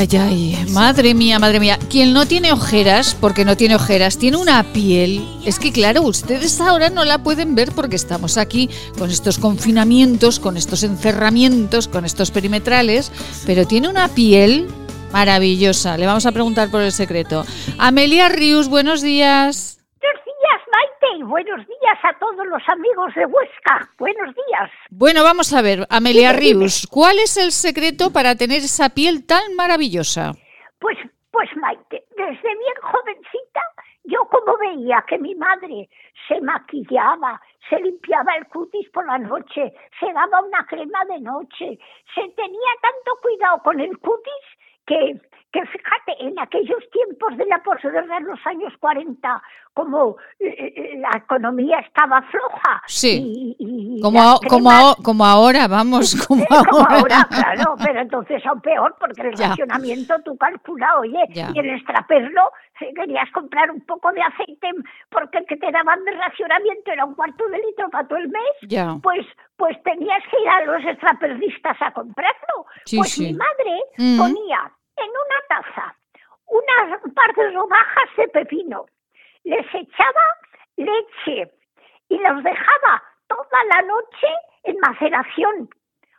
Ay, ay, madre mía, madre mía. Quien no tiene ojeras, porque no tiene ojeras, tiene una piel. Es que claro, ustedes ahora no la pueden ver porque estamos aquí con estos confinamientos, con estos encerramientos, con estos perimetrales, pero tiene una piel maravillosa. Le vamos a preguntar por el secreto. Amelia Rius, buenos días. Buenos días, Maite, y buenos días a todos los amigos de Huesca. Buenos días. Bueno, vamos a ver, Amelia Rius, ¿cuál es el secreto para tener esa piel tan maravillosa? Pues, pues Maite, desde bien jovencita, yo como veía que mi madre se maquillaba, se limpiaba el cutis por la noche, se daba una crema de noche, se tenía tanto cuidado con el cutis que, que fíjate, en aquellos tiempos de la posguerra, en los años 40, como eh, la economía estaba floja. Sí. Y, y como, como, como ahora, vamos, como como ahora. ahora, claro, pero entonces aún peor, porque el Ya. racionamiento tú calcula, oye, Ya. y el extraperlo, si querías comprar un poco de aceite, porque el que te daban de racionamiento era un cuarto de litro para todo el mes, Ya. pues pues tenías que ir a los extraperlistas a comprarlo. Sí, pues sí. mi madre Mm. ponía en una taza unas un par de rodajas de pepino, les echaba leche y los dejaba toda la noche en maceración.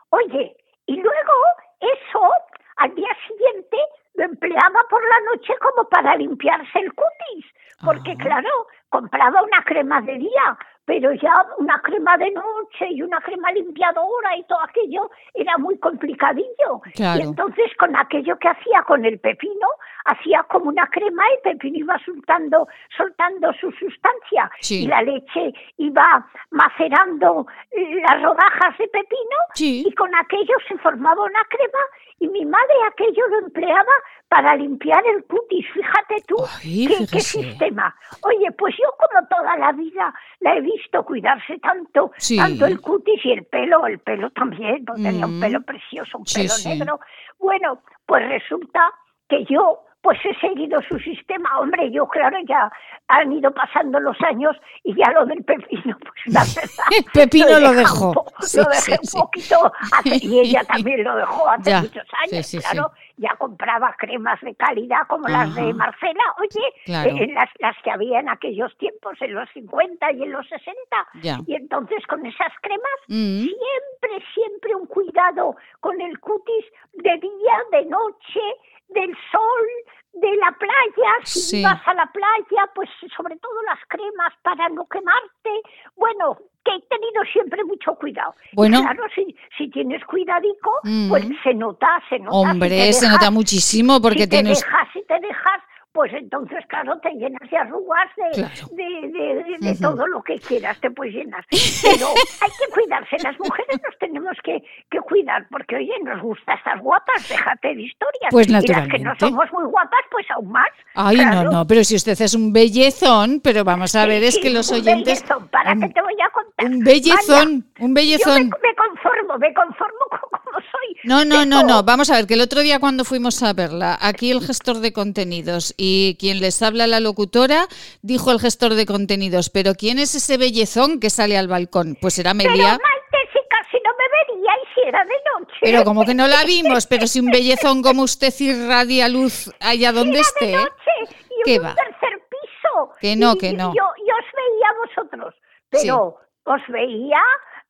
Oye, y luego eso al día siguiente lo empleaba por la noche como para limpiarse el cutis, porque claro, compraba una crema de día, pero ya una crema de noche y una crema limpiadora y todo aquello era muy complicadillo. Claro. Y entonces con aquello que hacía con el pepino, hacía como una crema y el pepino iba soltando, soltando su sustancia Sí. y la leche iba macerando eh, las rodajas de pepino y con aquello se formaba una crema y mi madre aquello lo empleaba para limpiar el cutis, fíjate tú Ay, qué, qué sistema. Oye, pues yo como toda la vida la he visto cuidarse tanto, Sí. tanto el cutis y el pelo, el pelo también, porque tenía un Mm. pelo precioso, un Sí, pelo sí. negro. Bueno, pues resulta que yo pues he seguido su sistema. Hombre, yo claro, ya han ido pasando los años y ya lo del pepino, pues la verdad. El pepino lo dejó. un po- Sí, lo dejé sí, un poquito hace- y ella también lo dejó hace Ya, muchos años, sí, sí. claro. Ya compraba cremas de calidad como las de. Marcela, oye, Claro. eh, las, las que había en aquellos tiempos, en los 50 y en los 60. Ya. Y entonces con esas cremas, Mm. siempre, siempre un cuidado con el cutis de día, de noche, del sol, de la playa, si Sí. vas a la playa, pues sobre todo las cremas para no quemarte. Bueno, que he tenido siempre mucho cuidado. Y Bueno. claro, si, si tienes cuidadico, Mm. pues se nota, se nota. si Hombre, te se nota muchísimo porque si te tienes... dejas, si te dejas, pues entonces, claro, te llenas de arrugas, de, Claro. de, de- todo lo que quieras, te puedes llenar. Pero hay que cuidarse, las mujeres nos tenemos que, que cuidar, porque, oye, nos gusta estar guapas, déjate de historias. Pues Y las que no naturalmente. somos muy guapas, pues aún más. Ay, claro. no, no, pero si usted es un bellezón, pero vamos a ver, es que los un oyentes... bellezón, para que te voy a contar. Un bellezón, un Yo bellezón. me, me conformo, me conformo con como soy. No, no, no, no. Vamos a ver, que el otro día cuando fuimos a verla, aquí el gestor de contenidos y quien les habla la locutora, dijo el gestor de contenidos, pero ¿quién es ese bellezón que sale al balcón? Pues era Pero Amelia. Maite, si casi no me vería y si era de noche. Pero como que no la vimos, pero si un bellezón como usted irradia luz allá donde Era esté. de noche y ¿Qué va? un tercer piso. Que no, Y- que no. Yo, yo os veía a vosotros, pero os veía,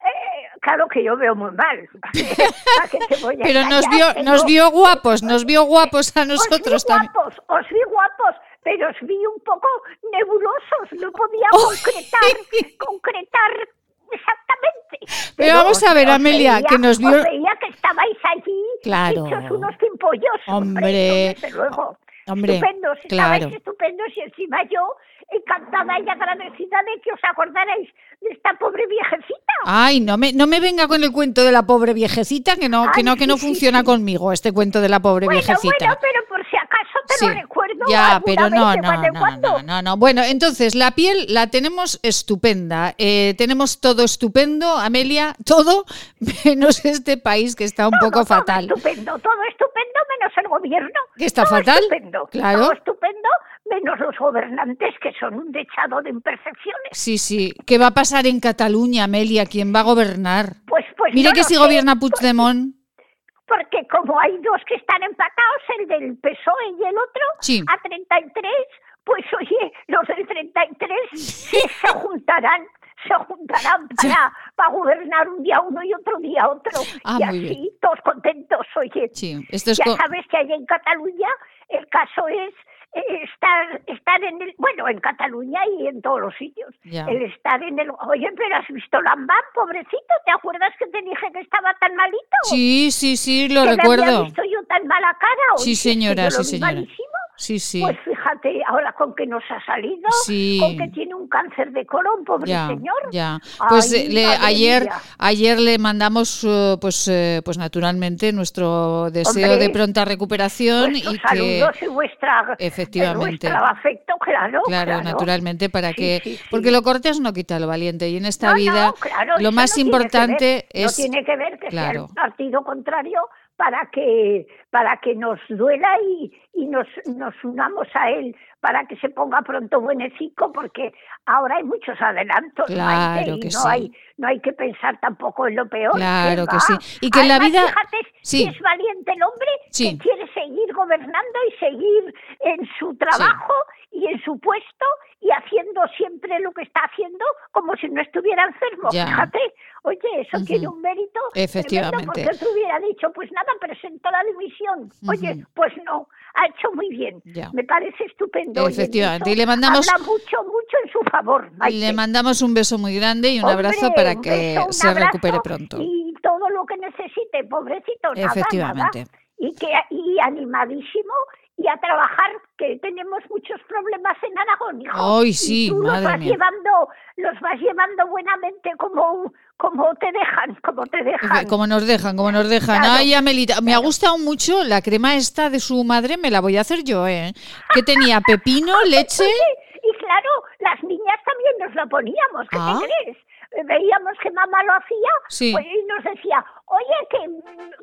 eh, claro que yo veo muy mal. ¿Para qué te voy a Pero nos vio, nos vio guapos, nos vio guapos a nosotros os vi también. guapos, os vi guapos, pero os vi un poco nebulosos, no podía concretar, concretar exactamente. Pero vamos a ver, Amelia, veía- que nos vio- Os veía que estabais allí, Claro. hechos unos. Hombre, desde luego. Hombre, estupendos, claro. estabais estupendos y encima yo encantada y agradecida de que os acordarais de esta pobre viejecita. Ay, no me, no me venga con el cuento de la pobre viejecita, que no, que no, que no sí, funciona sí. conmigo este cuento de la pobre bueno, viejecita. bueno, pero por si acaso te Sí, lo recuerdo ya, pero no, no, no, no, no, no. Bueno, entonces la piel la tenemos estupenda. Eh, tenemos todo estupendo, Amelia, todo menos este país que está un poco fatal. Estupendo, todo estupendo gobierno. ¿Que está Todo fatal? Estupendo, Claro. Todo estupendo menos los gobernantes que son un dechado de imperfecciones. Sí, sí. ¿Qué va a pasar en Cataluña, Amelia? ¿Quién va a gobernar? Pues, pues Mire no que si sé, gobierna Puigdemont. Porque como hay dos que están empatados, el del PSOE y el otro, Sí. a 33, pues oye, los del 33 se juntarán, se juntarán para, para gobernar un día uno y otro día otro. Ah, y así, bien. todos contentos, oye. Sí, esto es ya sabes que allá en Cataluña el caso es eh, estar, estar en el, bueno, en Cataluña y en todos los sitios. Ya. El estar en el, oye, pero has visto Lambán, pobrecito, ¿te acuerdas que te dije que estaba tan malito? Sí, sí, sí, lo que me había recuerdo. visto yo tan mala cara. Sí, Oye, señora, yo lo sí, señora. malísimo. Sí, sí. Pues fíjate, ahora con que nos ha salido, Sí. con que tiene un cáncer de colon, pobre Ya, señor. ya. Pues Ay, eh, le- ayer, mía. ayer le mandamos, eh, pues, eh, pues naturalmente nuestro deseo Hombre, de pronta recuperación Vuestros y que, saludos y vuestra, Efectivamente. afecto, claro, claro, claro. naturalmente, para Sí, que, sí, porque lo cortés no quita lo valiente y en esta No, no, vida claro, lo más no tiene que importante ver, es, No tiene que ver que sea el partido contrario para que, para que nos duela y, y nos, nos unamos a él, para que se ponga pronto buenecico, porque ahora hay muchos adelantos, Claro Maite, y que no, sí. hay, no hay que pensar tampoco en lo peor. Claro ¿qué que sí. Y que en la Además, vida- Fíjate Sí. es valiente el hombre Sí. que quiere seguir gobernando y seguir en su trabajo y en su puesto y haciendo siempre lo que está haciendo como si no estuviera enfermo. Ya. Fíjate, Oye, eso tiene un mérito. Efectivamente. Porque te hubiera dicho, pues nada, presentó la dimisión. Oye, pues no, ha hecho muy bien. Me parece estupendo. Efectivamente. y le mandamos. Habla mucho, mucho en su favor. Le mandamos un beso muy grande y un abrazo para que se recupere pronto. Y todo lo que necesite, pobrecito, nada, Efectivamente. Y, que, y animadísimo y a trabajar, que tenemos muchos problemas en Aragón, hijo. Sí, y tú madre los vas mía. llevando, los vas llevando buenamente como, como te dejan, como te dejan. Como nos dejan, como nos dejan. Claro, Ay, Amelita, me ha gustado mucho la crema esta de su madre, me la voy a hacer yo, ¿eh? Que tenía pepino, leche. Y claro, las niñas también nos lo poníamos, ¿qué Ah. te crees? Veíamos que mamá lo hacía Sí. pues, y nos decía, oye, que,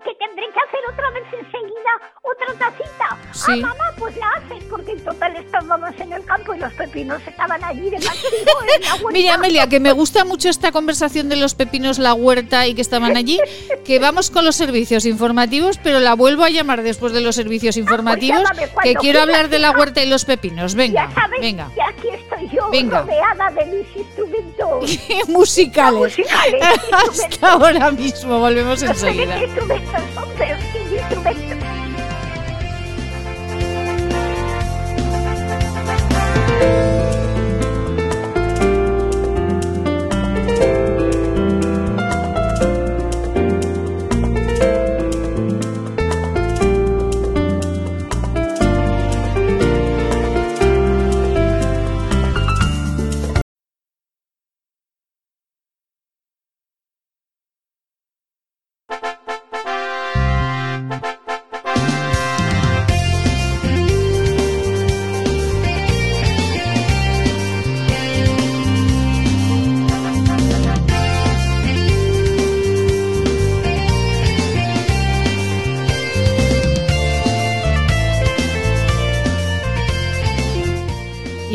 que tendré que hacer otra vez enseguida otra tacita. Sí. Ah, mamá, pues la haces, porque en total estábamos en el campo y los pepinos estaban allí de castigo. Mira, Amelia, que me gusta mucho esta conversación de los pepinos, la huerta y que estaban allí, que vamos con los servicios informativos, pero la vuelvo a llamar después de los servicios informativos, Ah, pues cuando que quiero hablar de la huerta y los pepinos. Venga, ya sabes, venga. que aquí estoy yo, Venga. rodeada de mis instrumentos. Musicales. Musicales, Hasta ahora mismo, volvemos enseguida. instrumentos instrumentos.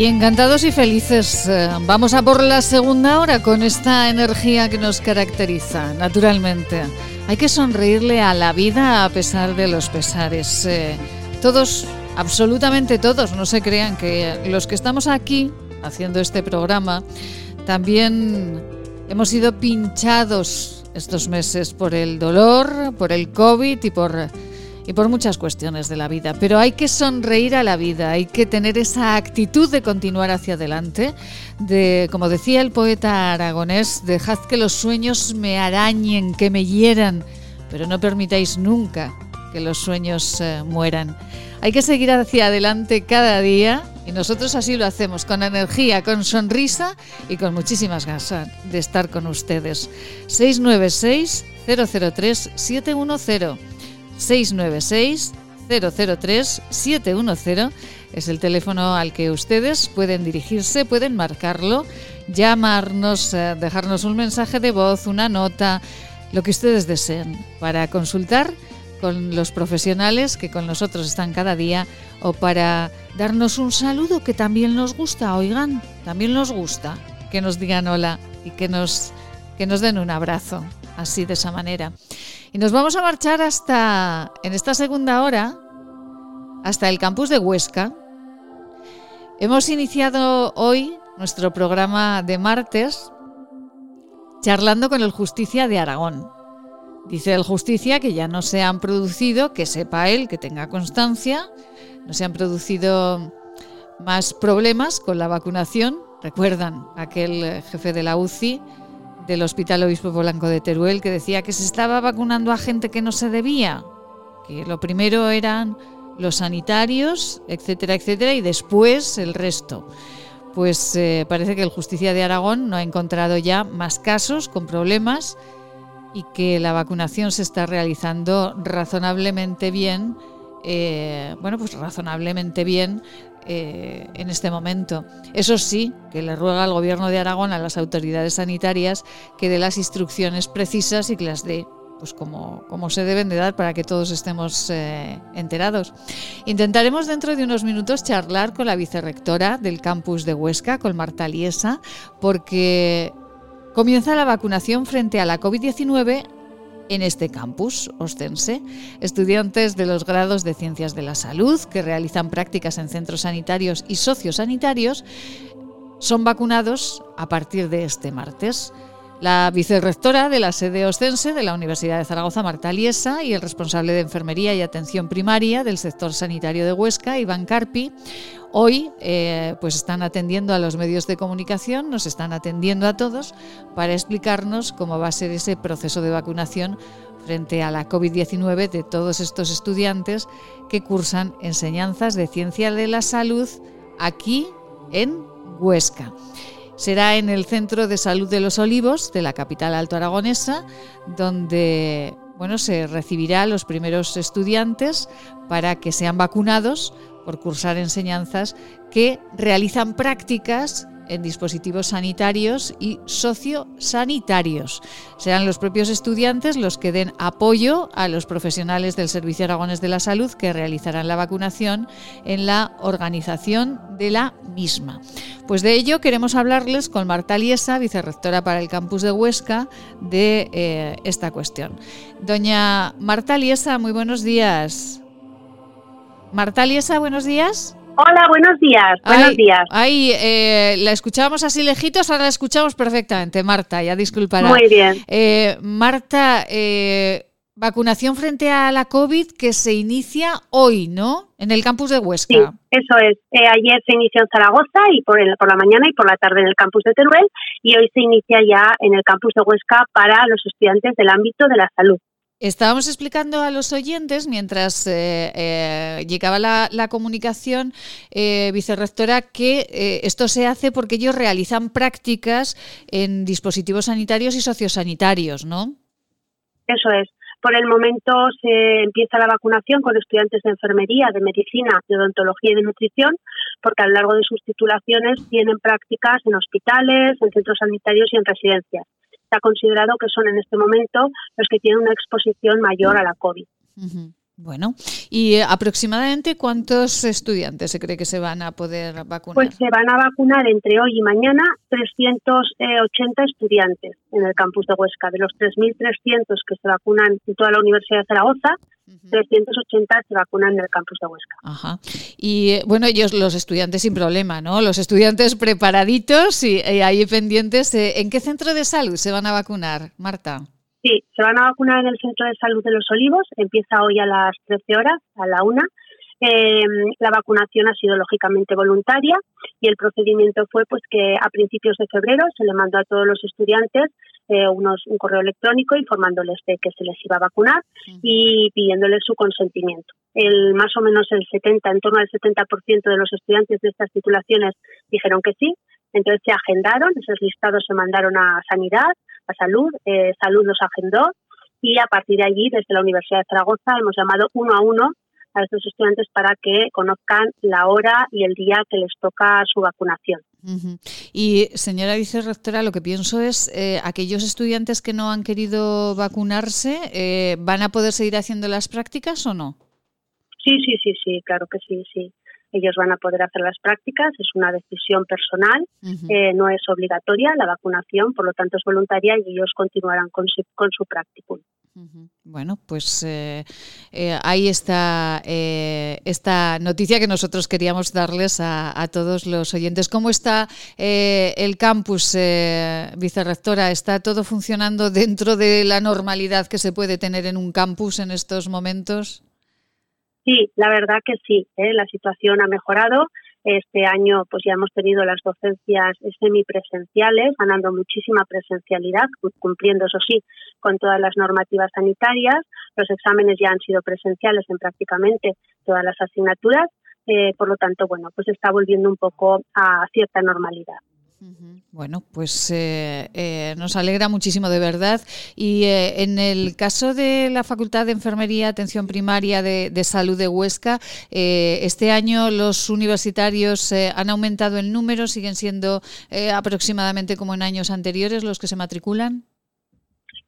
Encantados y felices, eh, vamos a por la segunda hora con esta energía que nos caracteriza, naturalmente. Hay que sonreírle a la vida a pesar de los pesares. eh, todos, absolutamente todos, no se crean que los que estamos aquí haciendo este programa también hemos sido pinchados estos meses por el dolor, por el COVID y por y por muchas cuestiones de la vida. Pero hay que sonreír a la vida, hay que tener esa actitud de continuar hacia adelante, de, como decía el poeta aragonés, dejad que los sueños me arañen, que me hieran, pero no permitáis nunca que los sueños eh, mueran. Hay que seguir hacia adelante cada día y nosotros así lo hacemos, con energía, con sonrisa y con muchísimas ganas de estar con ustedes. 696 003 710 696-003-710 es el teléfono al que ustedes pueden dirigirse, pueden marcarlo, llamarnos, eh, dejarnos un mensaje de voz, una nota, lo que ustedes deseen para consultar con los profesionales que con nosotros están cada día o para darnos un saludo que también nos gusta, oigan, también nos gusta que nos digan hola y que nos, que nos den un abrazo, así de esa manera. Y nos vamos a marchar hasta, en esta segunda hora, hasta el campus de Huesca. Hemos iniciado hoy nuestro programa de martes charlando con el Justicia de Aragón. Dice el Justicia que ya no se han producido, que sepa él, que tenga constancia, no se han producido más problemas con la vacunación. Recuerdan aquel jefe de la UCI del Hospital Obispo Polanco de Teruel que decía que se estaba vacunando a gente que no se debía, que lo primero eran los sanitarios, etcétera, etcétera, y después el resto. Pues eh, parece que el Justicia de Aragón no ha encontrado ya más casos con problemas y que la vacunación se está realizando razonablemente bien, eh, bueno, pues razonablemente bien eh, en este momento. Eso sí, que le ruega al Gobierno de Aragón a las autoridades sanitarias que dé las instrucciones precisas y que las dé pues como, como se deben de dar para que todos estemos eh, enterados. Intentaremos dentro de unos minutos charlar con la vicerrectora del campus de Huesca, con Marta Liesa, porque comienza la vacunación frente a la COVID-19 en este campus ostense. Estudiantes de los grados de Ciencias de la Salud que realizan prácticas en centros sanitarios y sociosanitarios son vacunados a partir de este martes. La vicerrectora de la sede Ostense de la Universidad de Zaragoza, Marta Liesa, y el responsable de Enfermería y Atención Primaria del sector sanitario de Huesca, Iván Carpi, hoy eh, pues están atendiendo a los medios de comunicación, nos están atendiendo a todos para explicarnos cómo va a ser ese proceso de vacunación frente a la COVID-19 de todos estos estudiantes que cursan enseñanzas de ciencia de la salud aquí en Huesca. Será en el Centro de Salud de los Olivos, de la capital alto aragonesa, donde bueno, se recibirá a los primeros estudiantes para que sean vacunados por cursar enseñanzas que realizan prácticas en dispositivos sanitarios y sociosanitarios. Serán los propios estudiantes los que den apoyo a los profesionales del Servicio Aragones de la Salud que realizarán la vacunación en la organización de la misma. Pues de ello queremos hablarles con Marta Liesa, vicerrectora para el campus de Huesca, de eh, esta cuestión. Doña Marta Liesa, muy buenos días. Marta Liesa, buenos días. Hola, buenos días. Buenos días. Ahí, eh, la escuchábamos así lejitos, ahora la escuchamos perfectamente. Marta, ya disculpará. Muy bien. Eh, Marta, eh, vacunación frente a la COVID que se inicia hoy, ¿no? En el campus de Huesca. Sí, eso es. ayer se inició en Zaragoza y por, por la mañana y por la tarde en el campus de Teruel y hoy se inicia ya en el campus de Huesca para los estudiantes del ámbito de la salud. Estábamos explicando a los oyentes, mientras eh, eh, llegaba la, comunicación, eh, vicerrectora, que esto se hace porque ellos realizan prácticas en dispositivos sanitarios y sociosanitarios, ¿no? Eso es. Por el momento se empieza la vacunación con estudiantes de enfermería, de medicina, de odontología y de nutrición, porque a lo largo de sus titulaciones tienen prácticas en hospitales, en centros sanitarios y en residencias ha considerado que son en este momento los que tienen una exposición mayor a la COVID. Bueno, ¿y eh, aproximadamente cuántos estudiantes se cree que se van a poder vacunar? Pues se van a vacunar entre hoy y mañana 380 estudiantes en el campus de Huesca. De los 3.300 que se vacunan en toda la Universidad de Zaragoza, 380 se vacunan en el campus de Huesca. Ajá. Y eh, bueno, ellos, los estudiantes sin problema, ¿no? Los estudiantes preparaditos y, ahí pendientes. Eh, ¿En qué centro de salud se van a vacunar, Marta? Sí, se van a vacunar en el Centro de Salud de los Olivos. Empieza hoy a las 13 horas, a la una. Eh, la vacunación ha sido lógicamente voluntaria y el procedimiento fue pues que a principios de febrero se le mandó a todos los estudiantes eh, unos, un correo electrónico informándoles de que se les iba a vacunar y pidiéndoles su consentimiento. El, más o menos el 70, en torno al 70% de los estudiantes de estas titulaciones dijeron que sí, entonces se agendaron, esos listados se mandaron a Sanidad, a Salud, eh, Salud los agendó y a partir de allí, desde la Universidad de Zaragoza, hemos llamado uno a uno a estos estudiantes para que conozcan la hora y el día que les toca su vacunación. Y señora vicerrectora, lo que pienso es, eh, aquellos estudiantes que no han querido vacunarse, eh, ¿van a poder seguir haciendo las prácticas o no? Sí, sí, sí, sí, claro que sí, sí ellos van a poder hacer las prácticas, es una decisión personal, eh, no es obligatoria la vacunación, por lo tanto es voluntaria y ellos continuarán con su, con su practicum. Bueno, pues eh, eh, ahí está esta noticia que nosotros queríamos darles a, a todos los oyentes. ¿Cómo está el campus, vicerrectora? ¿Está todo funcionando dentro de la normalidad que se puede tener en un campus en estos momentos? Sí, la verdad que sí, ¿eh? la situación ha mejorado. Este año pues ya hemos tenido las docencias semipresenciales, ganando muchísima presencialidad, cumpliendo eso sí con todas las normativas sanitarias. Los exámenes ya han sido presenciales en prácticamente todas las asignaturas. Eh, por lo tanto, bueno, pues está volviendo un poco a cierta normalidad. Bueno, pues eh, eh, nos alegra muchísimo de verdad. Y eh, en el caso de la Facultad de Enfermería, Atención Primaria de, Salud de Huesca, este año los universitarios han aumentado el número, siguen siendo aproximadamente como en años anteriores los que se matriculan.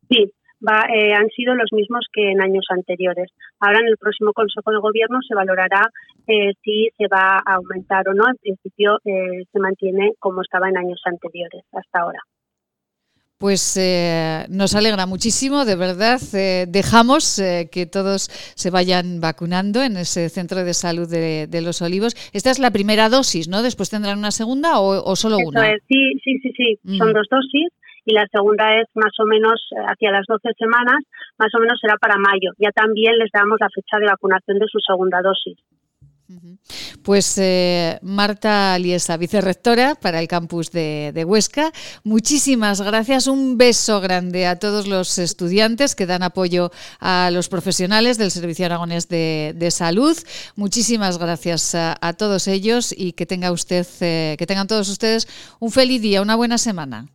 Sí, eh, han sido los mismos que en años anteriores. Ahora en el próximo Consejo de Gobierno se valorará eh, si se va a aumentar o no. En principio eh, se mantiene como estaba en años anteriores hasta ahora. Pues nos alegra muchísimo, de verdad. dejamos que todos se vayan vacunando en ese centro de salud de, Los Olivos. Esta es la primera dosis, ¿no? Después tendrán una segunda o, solo una. Sí, sí, sí, sí. Son dos dosis y la segunda es más o menos eh, hacia las 12 semanas, más o menos será para mayo. Ya también les damos la fecha de vacunación de su segunda dosis. Pues eh, Marta Liesa, vicerrectora para el campus de, Huesca, muchísimas gracias. Un beso grande a todos los estudiantes que dan apoyo a los profesionales del Servicio Aragonés de, Salud. Muchísimas gracias a, todos ellos y que tenga usted, eh, que tengan todos ustedes un feliz día, una buena semana.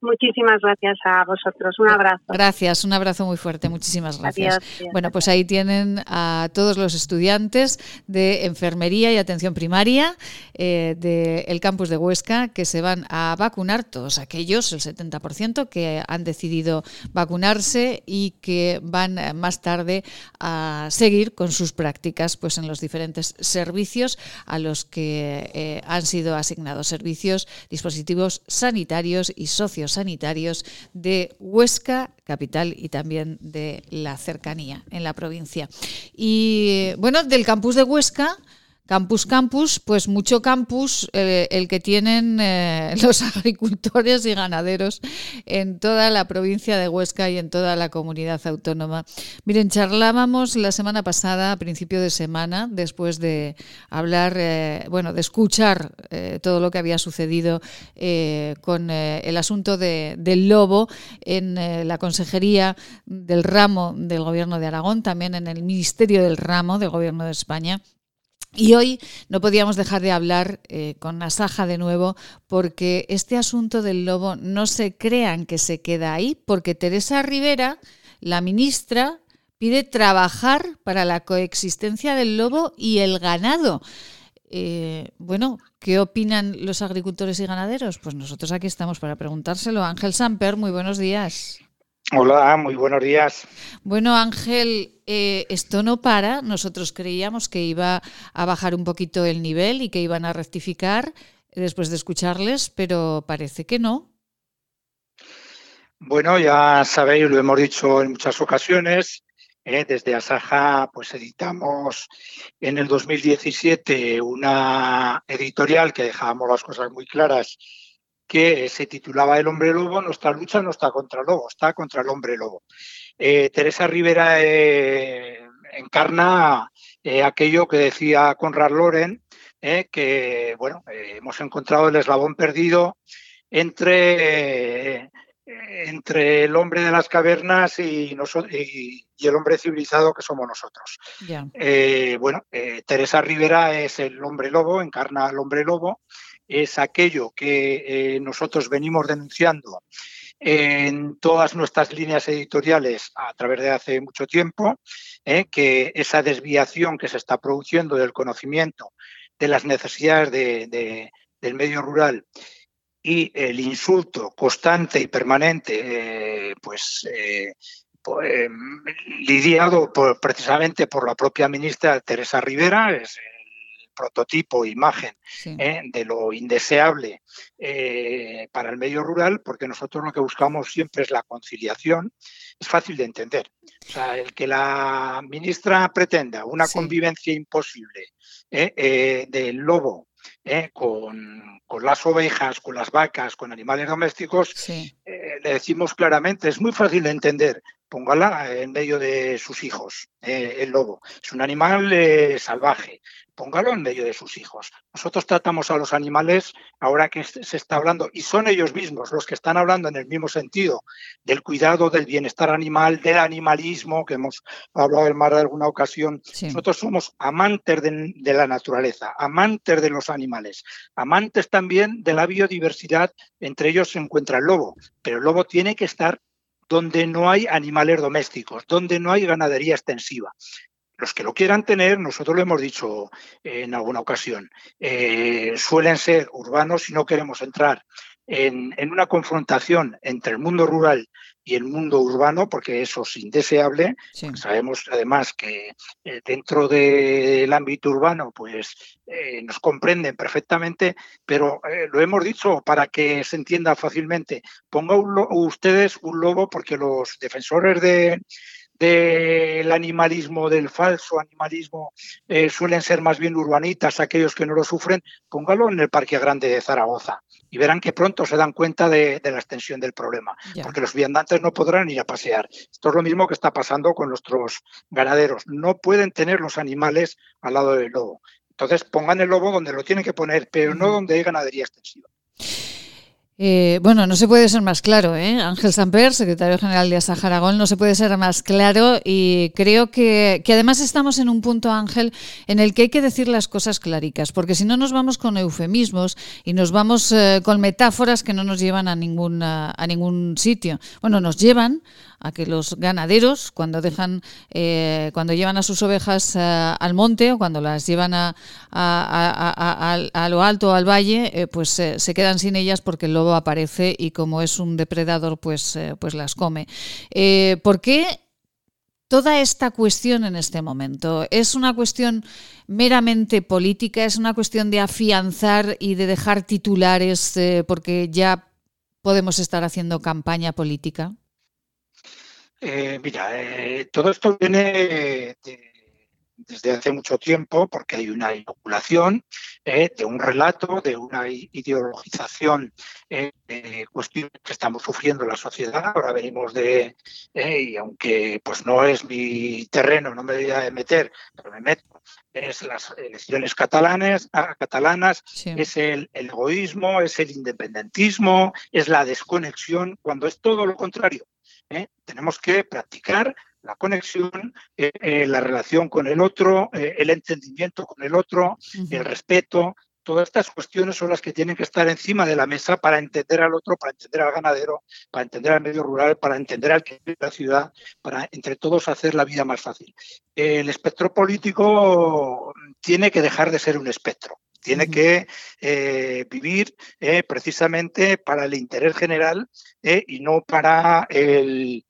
Muchísimas gracias a vosotros. Un abrazo. Gracias, un abrazo muy fuerte. Muchísimas gracias. Bueno, pues ahí tienen a todos los estudiantes de enfermería y atención primaria eh, del campus de Huesca que se van a vacunar, todos aquellos, el 70%, que han decidido vacunarse y que van más tarde a seguir con sus prácticas pues, en los diferentes servicios a los que eh, han sido asignados servicios, dispositivos sanitarios y socios sanitarios de Huesca, capital, y también de la cercanía en la provincia. Y bueno, del campus de Huesca Campus Campus, pues mucho campus eh, el que tienen eh, los agricultores y ganaderos en toda la provincia de Huesca y en toda la comunidad autónoma. Miren, charlábamos la semana pasada, a principio de semana, después de hablar, eh, bueno, de escuchar todo lo que había sucedido con el asunto del lobo en la Consejería del Ramo del Gobierno de Aragón, también en el Ministerio del Ramo del Gobierno de España y hoy no podíamos dejar de hablar eh, con Nasaja de nuevo porque este asunto del lobo no se crean que se queda ahí, porque Teresa Rivera, la ministra, pide trabajar para la coexistencia del lobo y el ganado. Eh, bueno, ¿qué opinan los agricultores y ganaderos? Pues nosotros aquí estamos para preguntárselo. Ángel Samper, muy buenos días. Hola, muy buenos días. Bueno, Ángel, eh, esto no para. Nosotros creíamos que iba a bajar un poquito el nivel y que iban a rectificar después de escucharles, pero parece que no. Bueno, ya sabéis, lo hemos dicho en muchas ocasiones. Eh, desde Asaja, pues editamos en el 2017 una editorial que dejábamos las cosas muy claras que se titulaba El hombre lobo, nuestra lucha no está contra el lobo, está contra el hombre lobo. Eh, Teresa Rivera eh, encarna eh, aquello que decía Conrad Loren, que bueno, hemos encontrado el eslabón perdido entre, entre el hombre de las cavernas y, y, el hombre civilizado que somos nosotros. bueno, Teresa Rivera es el hombre lobo, encarna al hombre lobo es aquello que eh, nosotros venimos denunciando en todas nuestras líneas editoriales a través de hace mucho tiempo, eh, que esa desviación que se está produciendo del conocimiento de las necesidades del medio rural y el insulto constante y permanente, eh, pues, lidiado precisamente por la propia ministra Teresa Rivera, es prototipo, imagen ¿eh? de lo indeseable eh, para el medio rural, porque nosotros lo que buscamos siempre es la conciliación, es fácil de entender. O sea, el que la ministra pretenda una convivencia imposible ¿eh? del lobo con, con, las ovejas, con las vacas, con animales domésticos, le decimos claramente, es muy fácil de entender, póngala en medio de sus hijos, el lobo. Es un animal salvaje, póngalo en medio de sus hijos. Nosotros tratamos a los animales, ahora que se está hablando, y son ellos mismos los que están hablando en el mismo sentido, del cuidado del bienestar animal, del animalismo, que hemos hablado en más de alguna ocasión. Nosotros somos amantes de, de la naturaleza, amantes de los animales, amantes también de la biodiversidad, entre ellos se encuentra el lobo, pero el lobo tiene que estar donde no hay animales domésticos, donde no hay ganadería extensiva. Los que lo quieran tener, nosotros lo hemos dicho en alguna ocasión, eh, suelen ser urbanos y no queremos entrar en, una confrontación entre el mundo rural y el mundo urbano, porque eso es indeseable. Sabemos además que eh, dentro del ámbito urbano, pues eh, nos comprenden perfectamente, pero lo hemos dicho para que se entienda fácilmente. Ponga ustedes un lobo porque los defensores de, del animalismo, del falso animalismo, eh, suelen ser más bien urbanitas, aquellos que no lo sufren, póngalo en el Parque Grande de Zaragoza y verán que pronto se dan cuenta de, la extensión del problema, porque los viandantes no podrán ir a pasear. Esto es lo mismo que está pasando con nuestros ganaderos. No pueden tener los animales al lado del lobo. Entonces pongan el lobo donde lo tienen que poner, pero no donde hay ganadería extensiva. Eh, bueno, no se puede ser más claro, ¿eh? Ángel Samper, secretario general de Asaja no se puede ser más claro y creo que, además estamos en un punto, Ángel, en el que hay que decir las cosas claricas, porque si no nos vamos con eufemismos y nos vamos eh, con metáforas que no nos llevan a ningún, a ningún sitio. Bueno, nos llevan a que los ganaderos, cuando dejan, eh, cuando llevan a sus ovejas eh, al monte o cuando las llevan a, a, lo alto, al valle, eh, pues se quedan sin ellas porque el lobo aparece y como es un depredador, pues, pues las come. ¿Por qué toda esta cuestión en este momento? ¿Es una cuestión meramente política? ¿Es una cuestión de afianzar y de dejar titulares porque ya podemos estar haciendo campaña política? Eh, mira, eh, todo esto viene desde hace mucho tiempo porque hay una inoculación eh, de un relato, de una ideologización de cuestiones que estamos sufriendo en la sociedad. Ahora venimos de, y aunque pues no es mi terreno, no me voy a meter, pero me meto, es las elecciones catalanes, ah, catalanas, es el, el egoísmo, es el independentismo, es la desconexión, cuando es todo lo contrario ¿eh? Tenemos que practicar la conexión, eh, eh, la relación con el otro, el entendimiento con el otro, el respeto. Todas estas cuestiones son las que tienen que estar encima de la mesa para entender al otro, para entender al ganadero, para entender al medio rural, para entender al que vive la ciudad, para entre todos hacer la vida más fácil. El espectro político tiene que dejar de ser un espectro tiene que eh, vivir eh, precisamente para el interés general eh, y no para el,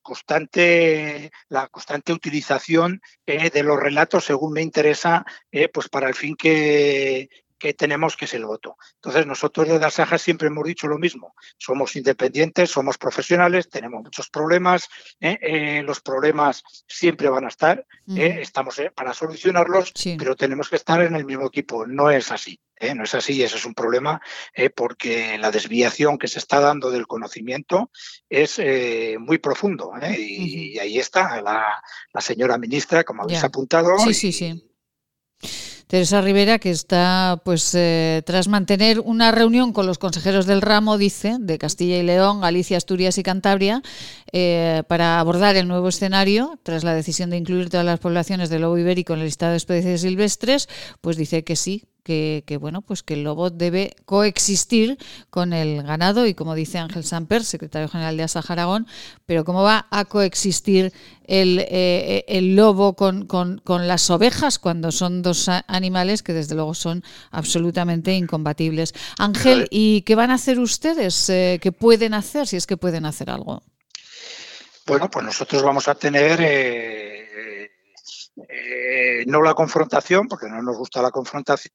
constante, la constante utilización de los relatos según me interesa, pues para el fin que, que tenemos, que es el voto. Entonces, nosotros de Dasaja siempre hemos dicho lo mismo. Somos independientes, somos profesionales, tenemos muchos problemas. ¿eh? Eh, los problemas siempre van a estar. ¿eh? Estamos para solucionarlos, pero tenemos que estar en el mismo equipo. No es así. No es así, ese es un problema porque la desviación que se está dando del conocimiento es muy profundo. Y, ahí está la, señora ministra, como habéis apuntado. Sí, sí, sí. Teresa Rivera, que está, pues, eh, tras mantener una reunión con los consejeros del ramo, dice, de Castilla y León, Galicia, Asturias y Cantabria, eh, para abordar el nuevo escenario, tras la decisión de incluir todas las poblaciones del lobo ibérico en el listado de especies silvestres, pues dice que sí, que, bueno, pues que el lobo debe coexistir con el ganado y como dice Ángel Samper, secretario general de Asaja Aragón, pero cómo va a coexistir el, eh, el lobo con, con, las ovejas cuando son dos animales que desde luego son absolutamente incompatibles. Ángel, ¿y qué van a hacer ustedes? Eh, ¿Qué pueden hacer si es que pueden hacer algo? Bueno, pues nosotros vamos a tener eh, no la confrontación, porque no nos gusta la confrontación,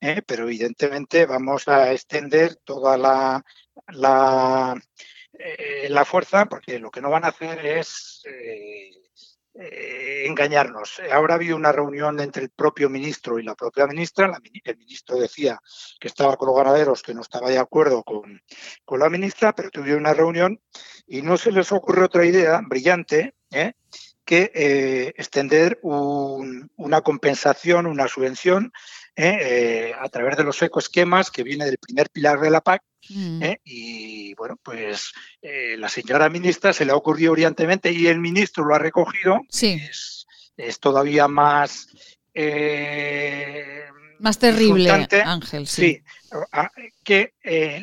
¿eh? pero evidentemente vamos a extender toda la, eh, la, fuerza, porque lo que no van a hacer es eh, engañarnos. Ahora ha habido una reunión entre el propio ministro y la propia ministra. el ministro decía que estaba con los ganaderos, que no estaba de acuerdo con, con la ministra, pero tuvieron una reunión y no se les ocurre otra idea brillante, que extender una compensación, una subvención ¿eh? Eh, a través de los ecoesquemas que viene del primer pilar de la PAC. Mm. ¿eh? Y bueno, pues la señora ministra se le ha ocurrido brillantemente y el ministro lo ha recogido. Sí. Es, todavía más. más terrible, Ángel. Sí, que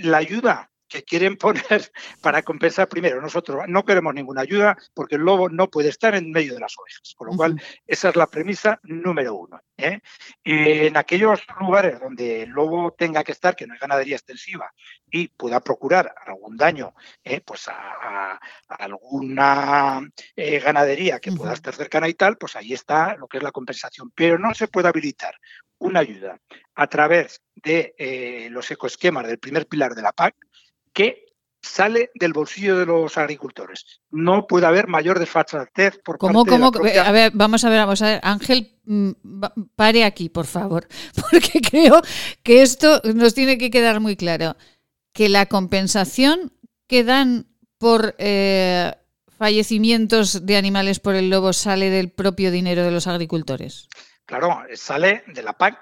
la ayuda que quieren poner para compensar primero. Nosotros no queremos ninguna ayuda porque el lobo no puede estar en medio de las ovejas, con lo cual esa es la premisa número uno. ¿eh? En aquellos lugares donde el lobo tenga que estar, que no hay ganadería extensiva y pueda procurar algún daño ¿eh? pues a, alguna eh, ganadería que pueda estar cercana y tal, pues ahí está lo que es la compensación. Pero no se puede habilitar una ayuda a través de los ecoesquemas del primer pilar de la PAC que sale del bolsillo de los agricultores. No puede haber mayor desfachatez por ¿Cómo, parte cómo? de la A ver, vamos a ver, vamos a ver. Ángel, mm, pare aquí, por favor, porque creo que esto nos tiene que quedar muy claro. Que la compensación que dan por eh, fallecimientos de animales por el lobo sale del propio dinero de los agricultores. Claro, sale de la PAC,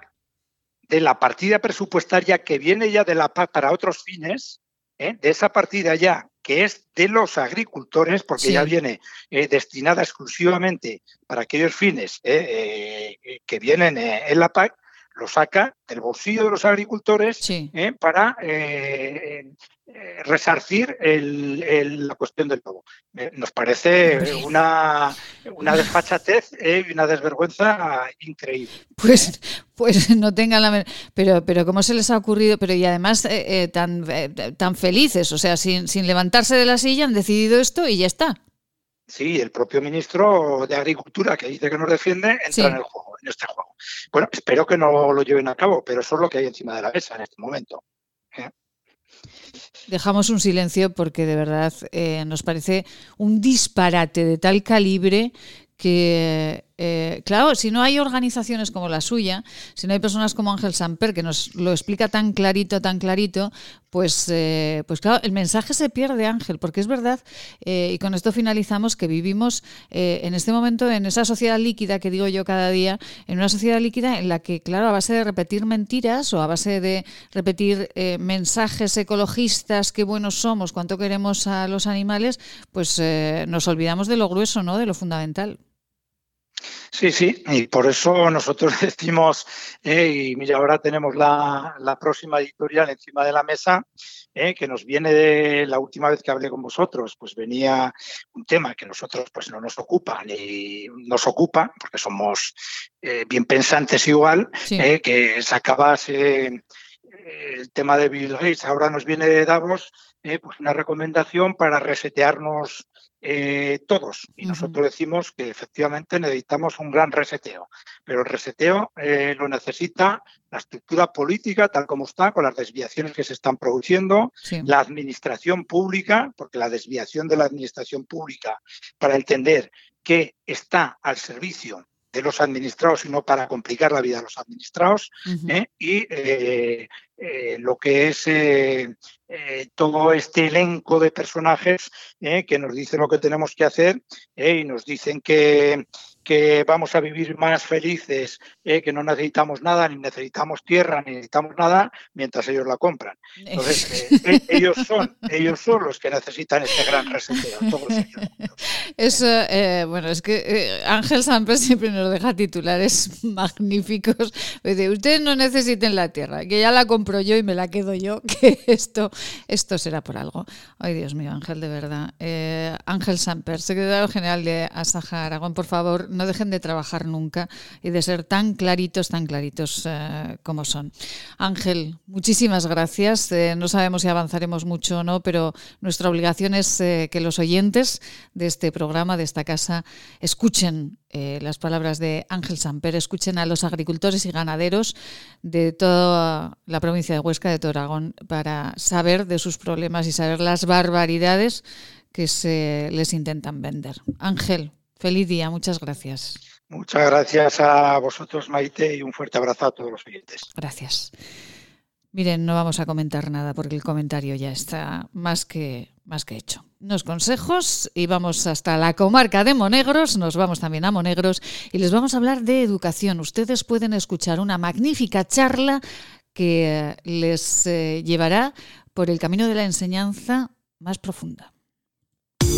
de la partida presupuestaria que viene ya de la PAC para otros fines, ¿eh? de esa partida ya que es de los agricultores, porque Sí. ya viene eh, destinada exclusivamente para aquellos fines eh, eh, que vienen en la PAC, lo saca del bolsillo de los agricultores para eh, resarcir el- el- la cuestión del lobo. Eh, nos parece una, una desfachatez eh, y una desvergüenza increíble. Pues, pues no tengan la pero pero cómo se les ha ocurrido pero y además tan tan felices o sea sin, sin levantarse de la silla han decidido esto y ya está Sí, el propio ministro de Agricultura que dice que nos defiende entra Sí. en el juego, en este juego. Bueno, espero que no lo lleven a cabo, pero eso es lo que hay encima de la mesa en este momento. Dejamos un silencio porque de verdad eh, nos parece un disparate de tal calibre que, eh, claro, si no hay organizaciones como la suya, si no hay personas como Ángel Samper que nos lo explica tan clarito, tan clarito, pues, eh, pues claro, el mensaje se pierde, Ángel, porque es verdad, eh, y con esto finalizamos, que vivimos eh, en este momento en esa sociedad líquida que digo yo cada día, en una sociedad líquida en la que, claro, a base de repetir mentiras o a base de repetir mensajes ecologistas, qué buenos somos, cuánto queremos a los animales, pues nos olvidamos de lo grueso, ¿no? De lo fundamental. Sí, sí, y por eso nosotros decimos, eh, y mira, ahora tenemos la, la próxima editorial encima de la mesa, eh, que nos viene de la última vez que hablé con vosotros, pues venía un tema que nosotros pues no nos ocupa, ni nos ocupa, porque somos eh, bien pensantes igual, Sí. eh, que sacabas el tema de Bill Gates, ahora nos viene de Davos, pues una recomendación para resetearnos eh, todos. Y nosotros decimos que efectivamente necesitamos un gran reseteo, pero el reseteo eh, lo necesita la estructura política tal como está, con las desviaciones que se están produciendo, Sí. la administración pública, porque la desviación de la administración pública para entender que está al servicio de los administrados y no para complicar la vida de los administrados. ¿eh? y eh, eh, lo que es todo este elenco de personajes que nos dicen lo que tenemos que hacer y nos dicen que, que vamos a vivir más felices, eh, que no necesitamos nada, ni necesitamos tierra, ni necesitamos nada, mientras ellos la compran. Entonces, eh, eh, ellos, son, ellos son los que necesitan este gran reseteo. Eso, eh, bueno, es que eh, Ángel Samper siempre nos deja titulares magníficos. Dice, ustedes no necesiten la tierra, que ya la compro yo y me la quedo yo, que esto, esto será por algo. Ay, Dios mío, Ángel, de verdad. Ángel Samper, secretario general de Asaja Aragón, por favor, no dejen de trabajar nunca y de ser tan claritos, tan claritos eh, como son. Ángel, muchísimas gracias. Eh, no sabemos si avanzaremos mucho o no, pero nuestra obligación es eh, que los oyentes de este programa, de esta casa, escuchen las palabras de Ángel Samper, escuchen a los agricultores y ganaderos de toda la provincia de Huesca, de todo Aragón, para saber de sus problemas y saber las barbaridades que se les intentan vender. Ángel, feliz día, muchas gracias. Muchas gracias a vosotros, Maite, y un fuerte abrazo a todos los oyentes. Gracias. Miren, no vamos a comentar nada porque el comentario ya está más que, más que hecho. Unos consejos y vamos hasta la comarca de Monegros, nos vamos también a Monegros y les vamos a hablar de educación. Ustedes pueden escuchar una magnífica charla que les eh, llevará por el camino de la enseñanza más profunda.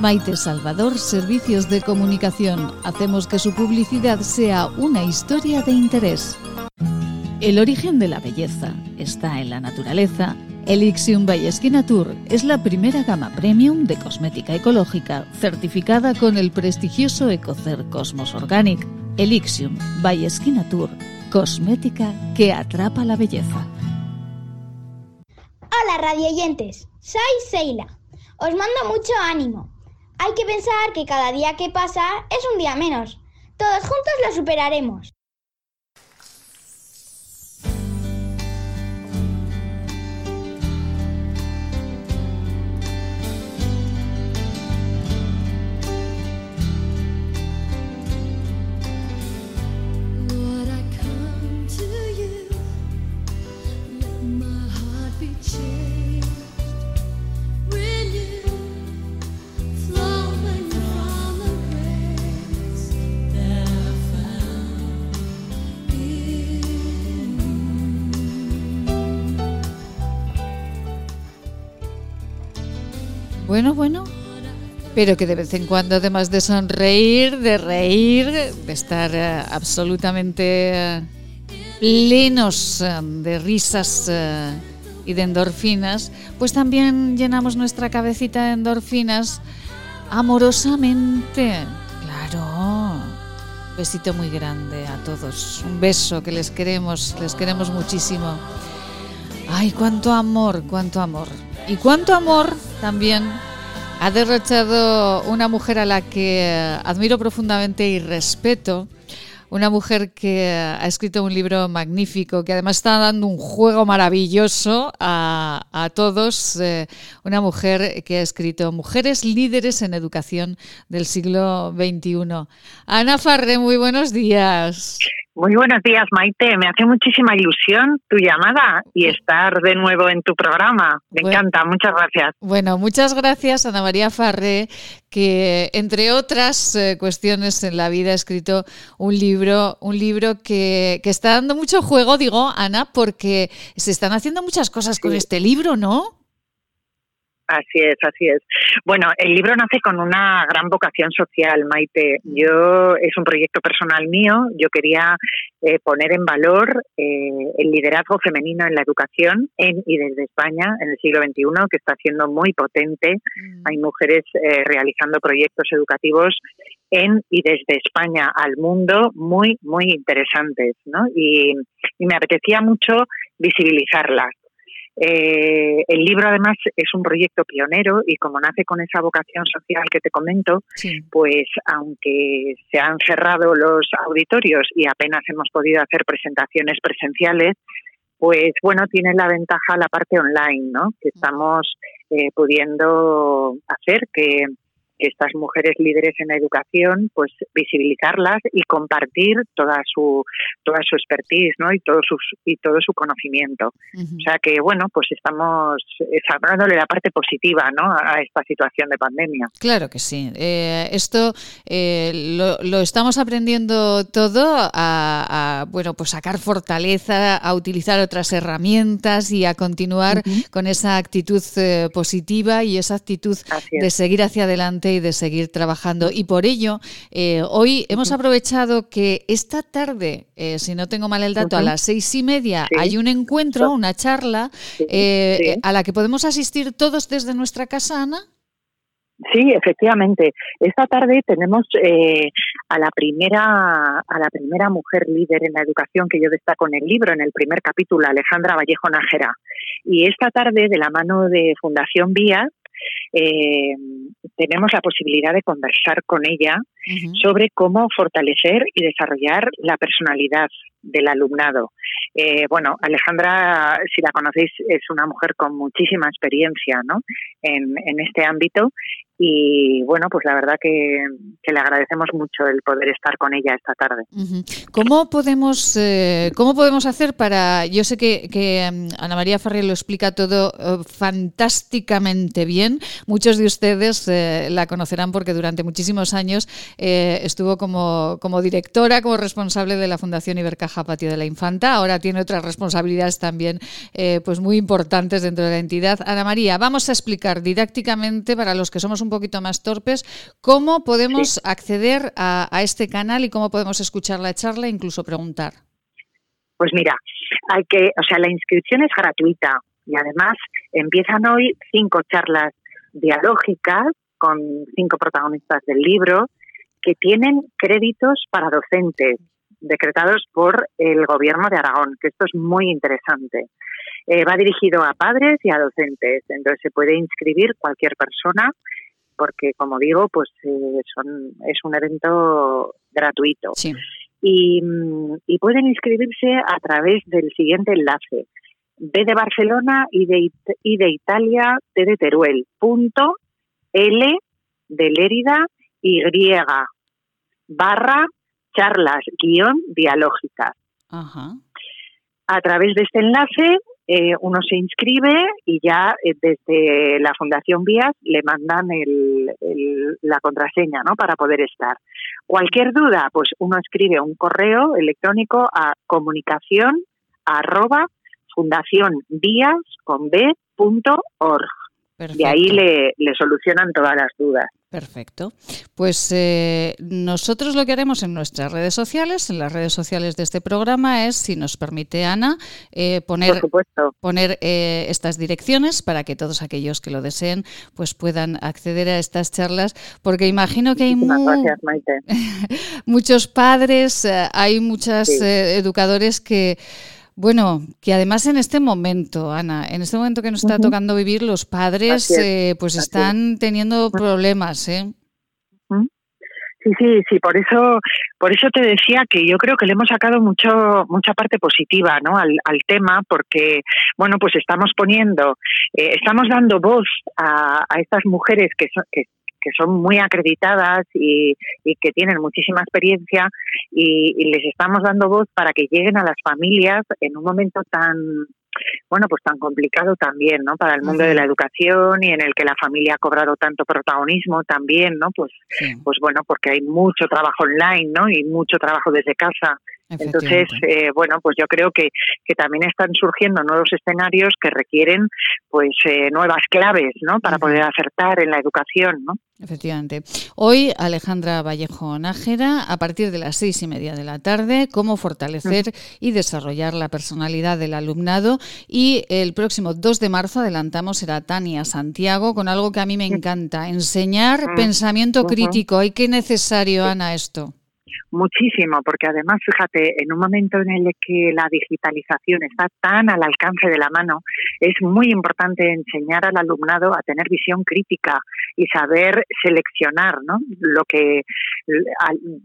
Maite Salvador, Servicios de Comunicación. Hacemos que su publicidad sea una historia de interés. El origen de la belleza está en la naturaleza. Elixium by Tour es la primera gama premium de cosmética ecológica certificada con el prestigioso Ecocer Cosmos Organic. Elixium by Tour, cosmética que atrapa la belleza. Hola radioyentes, soy Seila. Os mando mucho ánimo. Hay que pensar que cada día que pasa es un día menos. Todos juntos lo superaremos. Bueno, bueno, pero que de vez en cuando, además de sonreír, de reír, de estar eh, absolutamente eh, plenos eh, de risas y de endorfinas, pues también llenamos nuestra cabecita de endorfinas amorosamente. Claro. Besito muy grande a todos. Un beso que les queremos, les queremos muchísimo. Ay, cuánto amor, cuánto amor. Y cuánto amor también ha derrochado una mujer a la que admiro profundamente y respeto. Una mujer que ha escrito un libro magnífico, que además está dando un juego maravilloso a, todos. Eh, una mujer que ha escrito Mujeres líderes en educación del siglo XXI. Ana Farre, muy buenos días. Muy buenos días, Maite. Me hace muchísima ilusión tu llamada y estar de nuevo en tu programa. Me encanta, muchas gracias. Bueno, muchas gracias, Ana María Farré, que entre otras eh, cuestiones en la vida ha escrito un libro, un libro que, que, está dando mucho juego, digo, Ana, porque se están haciendo muchas cosas con este libro, ¿no? Así es, así es. Bueno, el libro nace con una gran vocación social, Maite. Yo es un proyecto personal mío. Yo quería eh, poner en valor eh, el liderazgo femenino en la educación en y desde España en el siglo XXI, que está siendo muy potente. Mm. Hay mujeres eh, realizando proyectos educativos en y desde España al mundo muy, muy interesantes, ¿no? y me apetecía mucho visibilizarlas. Eh, el libro además es un proyecto pionero y como nace con esa vocación social que te comento, pues aunque se han cerrado los auditorios y apenas hemos podido hacer presentaciones presenciales, pues bueno, tiene la ventaja la parte online, ¿no? Que estamos eh, pudiendo hacer que estas mujeres líderes en educación, pues visibilizarlas y compartir toda su toda su expertise, ¿no? Y todo sus y todo su conocimiento. O sea que bueno, pues estamos dándole la parte positiva, ¿no? A esta situación de pandemia. Claro que sí. Eh, esto eh, lo, estamos aprendiendo todo a, bueno, pues sacar fortaleza, a utilizar otras herramientas y a continuar con esa actitud eh, positiva y esa actitud de seguir hacia adelante y de seguir trabajando. Y por ello, eh, hoy hemos aprovechado que esta tarde, eh, si no tengo mal el dato, a las seis y media hay un encuentro, una charla, eh, a la que podemos asistir todos desde nuestra casa, Ana. Sí, efectivamente. Esta tarde tenemos a la primera a la primera mujer líder en la educación que yo destaco en el libro, en el primer capítulo, Alejandra Vallejo Nájera. Y esta tarde, de la mano de Fundación Vía, eh, tenemos la posibilidad de conversar con ella sobre cómo fortalecer y desarrollar la personalidad del alumnado. Eh, bueno, Alejandra, si la conocéis, es una mujer con muchísima experiencia ¿no? en, en este ámbito y bueno, pues la verdad que, le agradecemos mucho el poder estar con ella esta tarde. ¿Cómo podemos, eh, cómo podemos hacer para, yo sé que, que mm, Ana María Farrell lo explica todo eh, fantásticamente bien, muchos de ustedes eh, la conocerán porque durante muchísimos años estuvo como, como directora, como responsable de la Fundación Ibercaja Patio de la Infanta, ahora tiene otras responsabilidades también pues muy importantes dentro de la entidad. Ana María, vamos a explicar didácticamente para los que somos un un poquito más torpes, ¿cómo podemos acceder a, este canal y cómo podemos escuchar la charla e incluso preguntar? Pues mira, hay que, o sea, la inscripción es gratuita y además empiezan hoy cinco charlas dialógicas con cinco protagonistas del libro que tienen créditos para docentes decretados por el gobierno de Aragón, que esto es muy interesante. Eh, va dirigido a padres y a docentes, entonces se puede inscribir cualquier persona porque como digo, pues eh, son, es un evento gratuito. Y, y, pueden inscribirse a través del siguiente enlace. B de Barcelona y de, y de Italia, T de Teruel, punto L de Lérida, Y barra charlas guion dialógicas. A través de este enlace eh, uno se inscribe y ya eh, desde la Fundación Vías le mandan el, la contraseña ¿no? para poder estar. Cualquier duda, pues uno escribe un correo electrónico a comunicación arroba con B, y ahí le, le, solucionan todas las dudas. Perfecto. Pues eh, nosotros lo que haremos en nuestras redes sociales, en las redes sociales de este programa, es, si nos permite Ana, eh, poner, poner eh, estas direcciones para que todos aquellos que lo deseen pues puedan acceder a estas charlas, porque imagino que hay muchos padres, hay muchos educadores que bueno, que además en este momento, Ana, en este momento que nos está tocando vivir, los padres eh, pues están teniendo problemas, ¿eh? Sí, sí, sí, por eso, por eso te decía que yo creo que le hemos sacado mucho, mucha parte positiva, ¿no? Al, tema, porque, bueno, pues estamos poniendo, eh, estamos dando voz a, a estas mujeres que, son, que que son muy acreditadas y, que tienen muchísima experiencia y, les estamos dando voz para que lleguen a las familias en un momento tan bueno, pues tan complicado también, ¿no? Para el mundo de la educación y en el que la familia ha cobrado tanto protagonismo también, ¿no? Pues, pues bueno, porque hay mucho trabajo online, ¿no? Y mucho trabajo desde casa. Entonces, eh, bueno, pues yo creo que, que también están surgiendo nuevos escenarios que requieren, pues, eh, nuevas claves, ¿no? Para poder acertar en la educación, ¿no? Efectivamente. Hoy, Alejandra Vallejo Nájera, a partir de las seis y media de la tarde, cómo fortalecer y desarrollar la personalidad del alumnado. Y el próximo 2 de marzo, adelantamos, será Tania Santiago, con algo que a mí me encanta, enseñar pensamiento crítico. ¿Y qué necesario, Ana, esto? Muchísimo, porque además, fíjate, en un momento en el que la digitalización está tan al alcance de la mano, es muy importante enseñar al alumnado a tener visión crítica y saber seleccionar ¿no? lo que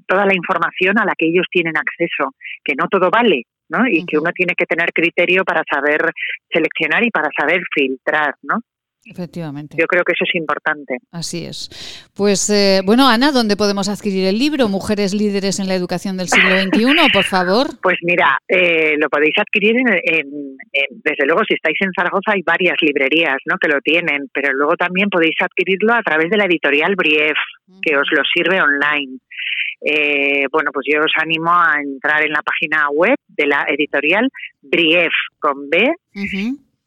toda la información a la que ellos tienen acceso, que no todo vale, ¿no? Y que uno tiene que tener criterio para saber seleccionar y para saber filtrar, ¿no? Efectivamente. Yo creo que eso es importante. Así es. Pues eh, bueno, Ana, ¿dónde podemos adquirir el libro Mujeres líderes en la educación del siglo XXI, por favor? Pues mira, eh, lo podéis adquirir en, desde luego si estáis en Zaragoza hay varias librerías, ¿no? Que lo tienen, pero luego también podéis adquirirlo a través de la editorial Brief, que os lo sirve online. Eh, bueno, pues yo os animo a entrar en la página web de la editorial Brief con B.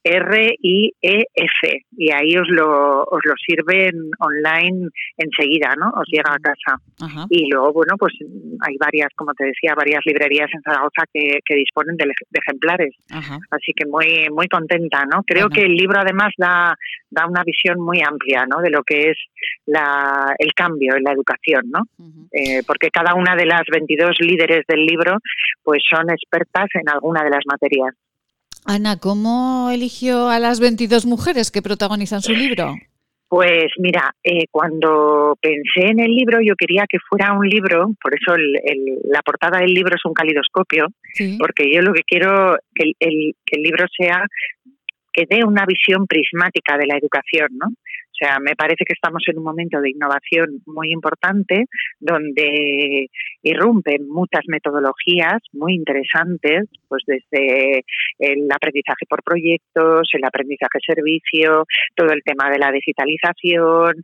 R-I-E-F y ahí os lo, os lo sirven online enseguida, ¿no? Os llega a casa. Y luego, bueno, pues hay varias, como te decía, varias librerías en Zaragoza que, que disponen de, ejemplares. Así que muy muy contenta, ¿no? Creo que el libro además da, da una visión muy amplia, ¿no? De lo que es la, el cambio en la educación, ¿no? Eh, porque cada una de las 22 líderes del libro pues son expertas en alguna de las materias. Ana, ¿cómo eligió a las 22 mujeres que protagonizan su libro? Pues mira, eh, cuando pensé en el libro, yo quería que fuera un libro, por eso la portada del libro es un calidoscopio, porque yo lo que quiero que el, que el libro sea que dé una visión prismática de la educación, ¿no? O sea, me parece que estamos en un momento de innovación muy importante donde irrumpen muchas metodologías muy interesantes, pues desde el aprendizaje por proyectos, el aprendizaje servicio, todo el tema de la digitalización,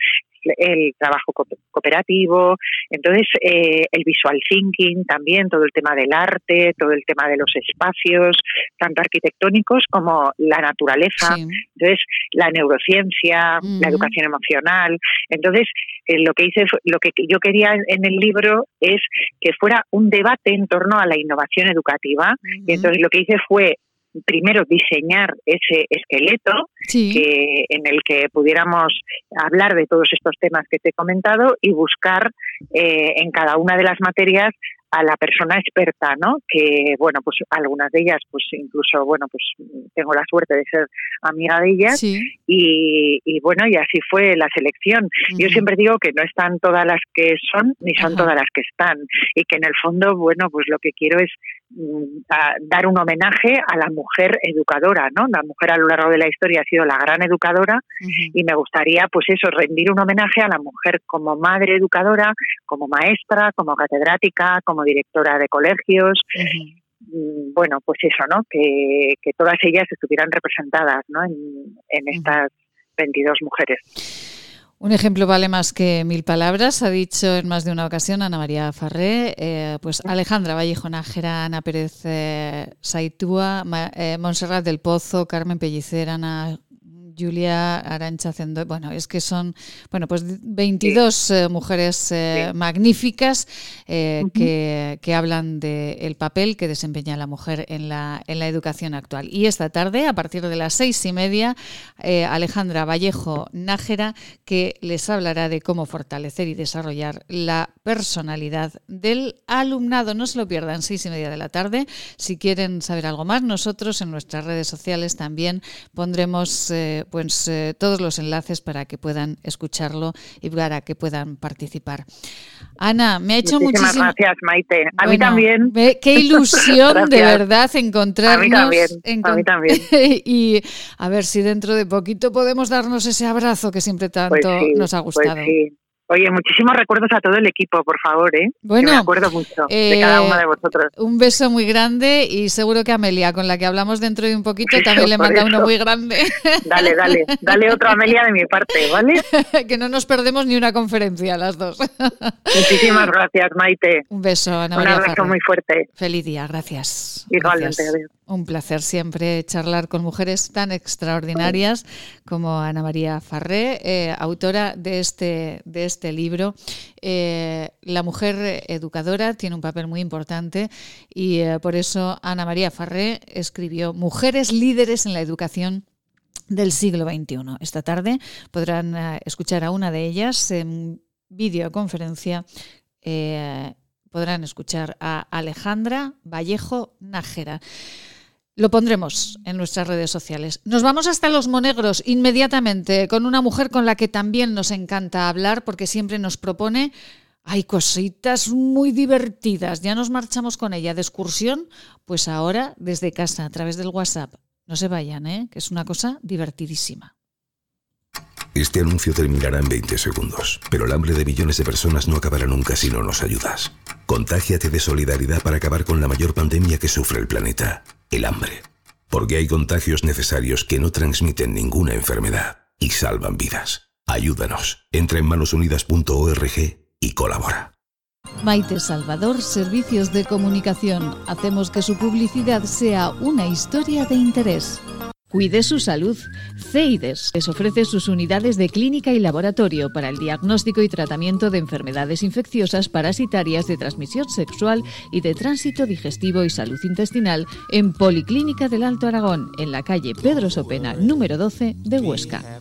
el trabajo cooperativo, entonces eh, el visual thinking también, todo el tema del arte, todo el tema de los espacios, tanto arquitectónicos como la naturaleza, entonces la neurociencia, la educación emocional, entonces eh, lo que hice, lo que yo quería en el libro es que fuera un debate en torno a la innovación educativa, y entonces lo que hice fue primero diseñar ese esqueleto que, en el que pudiéramos hablar de todos estos temas que te he comentado y buscar eh, en cada una de las materias a la persona experta, ¿no? Que, bueno, pues algunas de ellas, pues incluso, bueno, pues tengo la suerte de ser amiga de ellas y, y, bueno, y así fue la selección. Yo siempre digo que no están todas las que son ni son todas las que están y que en el fondo, bueno, pues lo que quiero es mm, dar un homenaje a la mujer educadora, ¿no? La mujer a lo largo de la historia ha sido la gran educadora y me gustaría, pues eso, rendir un homenaje a la mujer como madre educadora, como maestra, como catedrática, como directora de colegios. Mm, bueno, pues eso, ¿no? Que, todas ellas estuvieran representadas ¿no? en, estas 22 mujeres. Un ejemplo vale más que mil palabras, ha dicho en más de una ocasión Ana María Farré, eh, pues Alejandra Vallejo Nájera, Ana Pérez eh, Saitúa, eh, Montserrat del Pozo, Carmen Pellicer, Ana Julia Arancha Zendo, bueno, es que son, bueno, pues 22 eh, mujeres eh, magníficas eh, que, hablan del papel que desempeña la mujer en la, en la educación actual. Y esta tarde, a partir de las seis y media, Alejandra Vallejo Nájera, que les hablará de cómo fortalecer y desarrollar la personalidad del alumnado. No se lo pierdan, seis y media de la tarde. Si quieren saber algo más, nosotros en nuestras redes sociales también pondremos pues eh, todos los enlaces para que puedan escucharlo y para que puedan participar. Ana, me ha hecho muchísimas gracias, Maite. A mí también. qué ilusión de verdad encontrarnos. A mí también. y a ver si dentro de poquito podemos darnos ese abrazo que siempre tanto pues nos ha pues gustado. Oye, muchísimos recuerdos a todo el equipo, por favor, ¿eh? Bueno, me acuerdo mucho de cada uno de vosotros. Eh, un beso muy grande y seguro que Amelia, con la que hablamos dentro de un poquito, también le manda uno muy grande. Dale, dale, dale otro Amelia de mi parte, ¿vale? que no nos perdemos ni una conferencia las dos. Muchísimas gracias, Maite. Un beso, Ana Un abrazo muy fuerte. Feliz día, gracias. Igualmente, Un placer siempre charlar con mujeres tan extraordinarias como Ana María Farré, eh, autora de este, de este libro. Eh, la mujer educadora tiene un papel muy importante y eh, por eso Ana María Farré escribió Mujeres líderes en la educación del siglo XXI. Esta tarde podrán escuchar a una de ellas en videoconferencia. podrán escuchar a Alejandra Vallejo Nájera. Lo pondremos en nuestras redes sociales. Nos vamos hasta Los Monegros inmediatamente con una mujer con la que también nos encanta hablar porque siempre nos propone hay cositas muy divertidas. Ya nos marchamos con ella de excursión, pues ahora desde casa a través del WhatsApp. No se vayan, ¿eh? que es una cosa divertidísima. Este anuncio terminará en 20 segundos, pero el hambre de millones de personas no acabará nunca si no nos ayudas. Contágiate de solidaridad para acabar con la mayor pandemia que sufre el planeta, el hambre. Porque hay contagios necesarios que no transmiten ninguna enfermedad y salvan vidas. Ayúdanos. Entra en manosunidas.org y colabora. Maite Salvador, Servicios de Comunicación. Hacemos que su publicidad sea una historia de interés. Cuide su salud. CEIDES les ofrece sus unidades de clínica y laboratorio para el diagnóstico y tratamiento de enfermedades infecciosas parasitarias de transmisión sexual y de tránsito digestivo y salud intestinal en Policlínica del Alto Aragón, en la calle Pedro Sopena, número 12 de Huesca.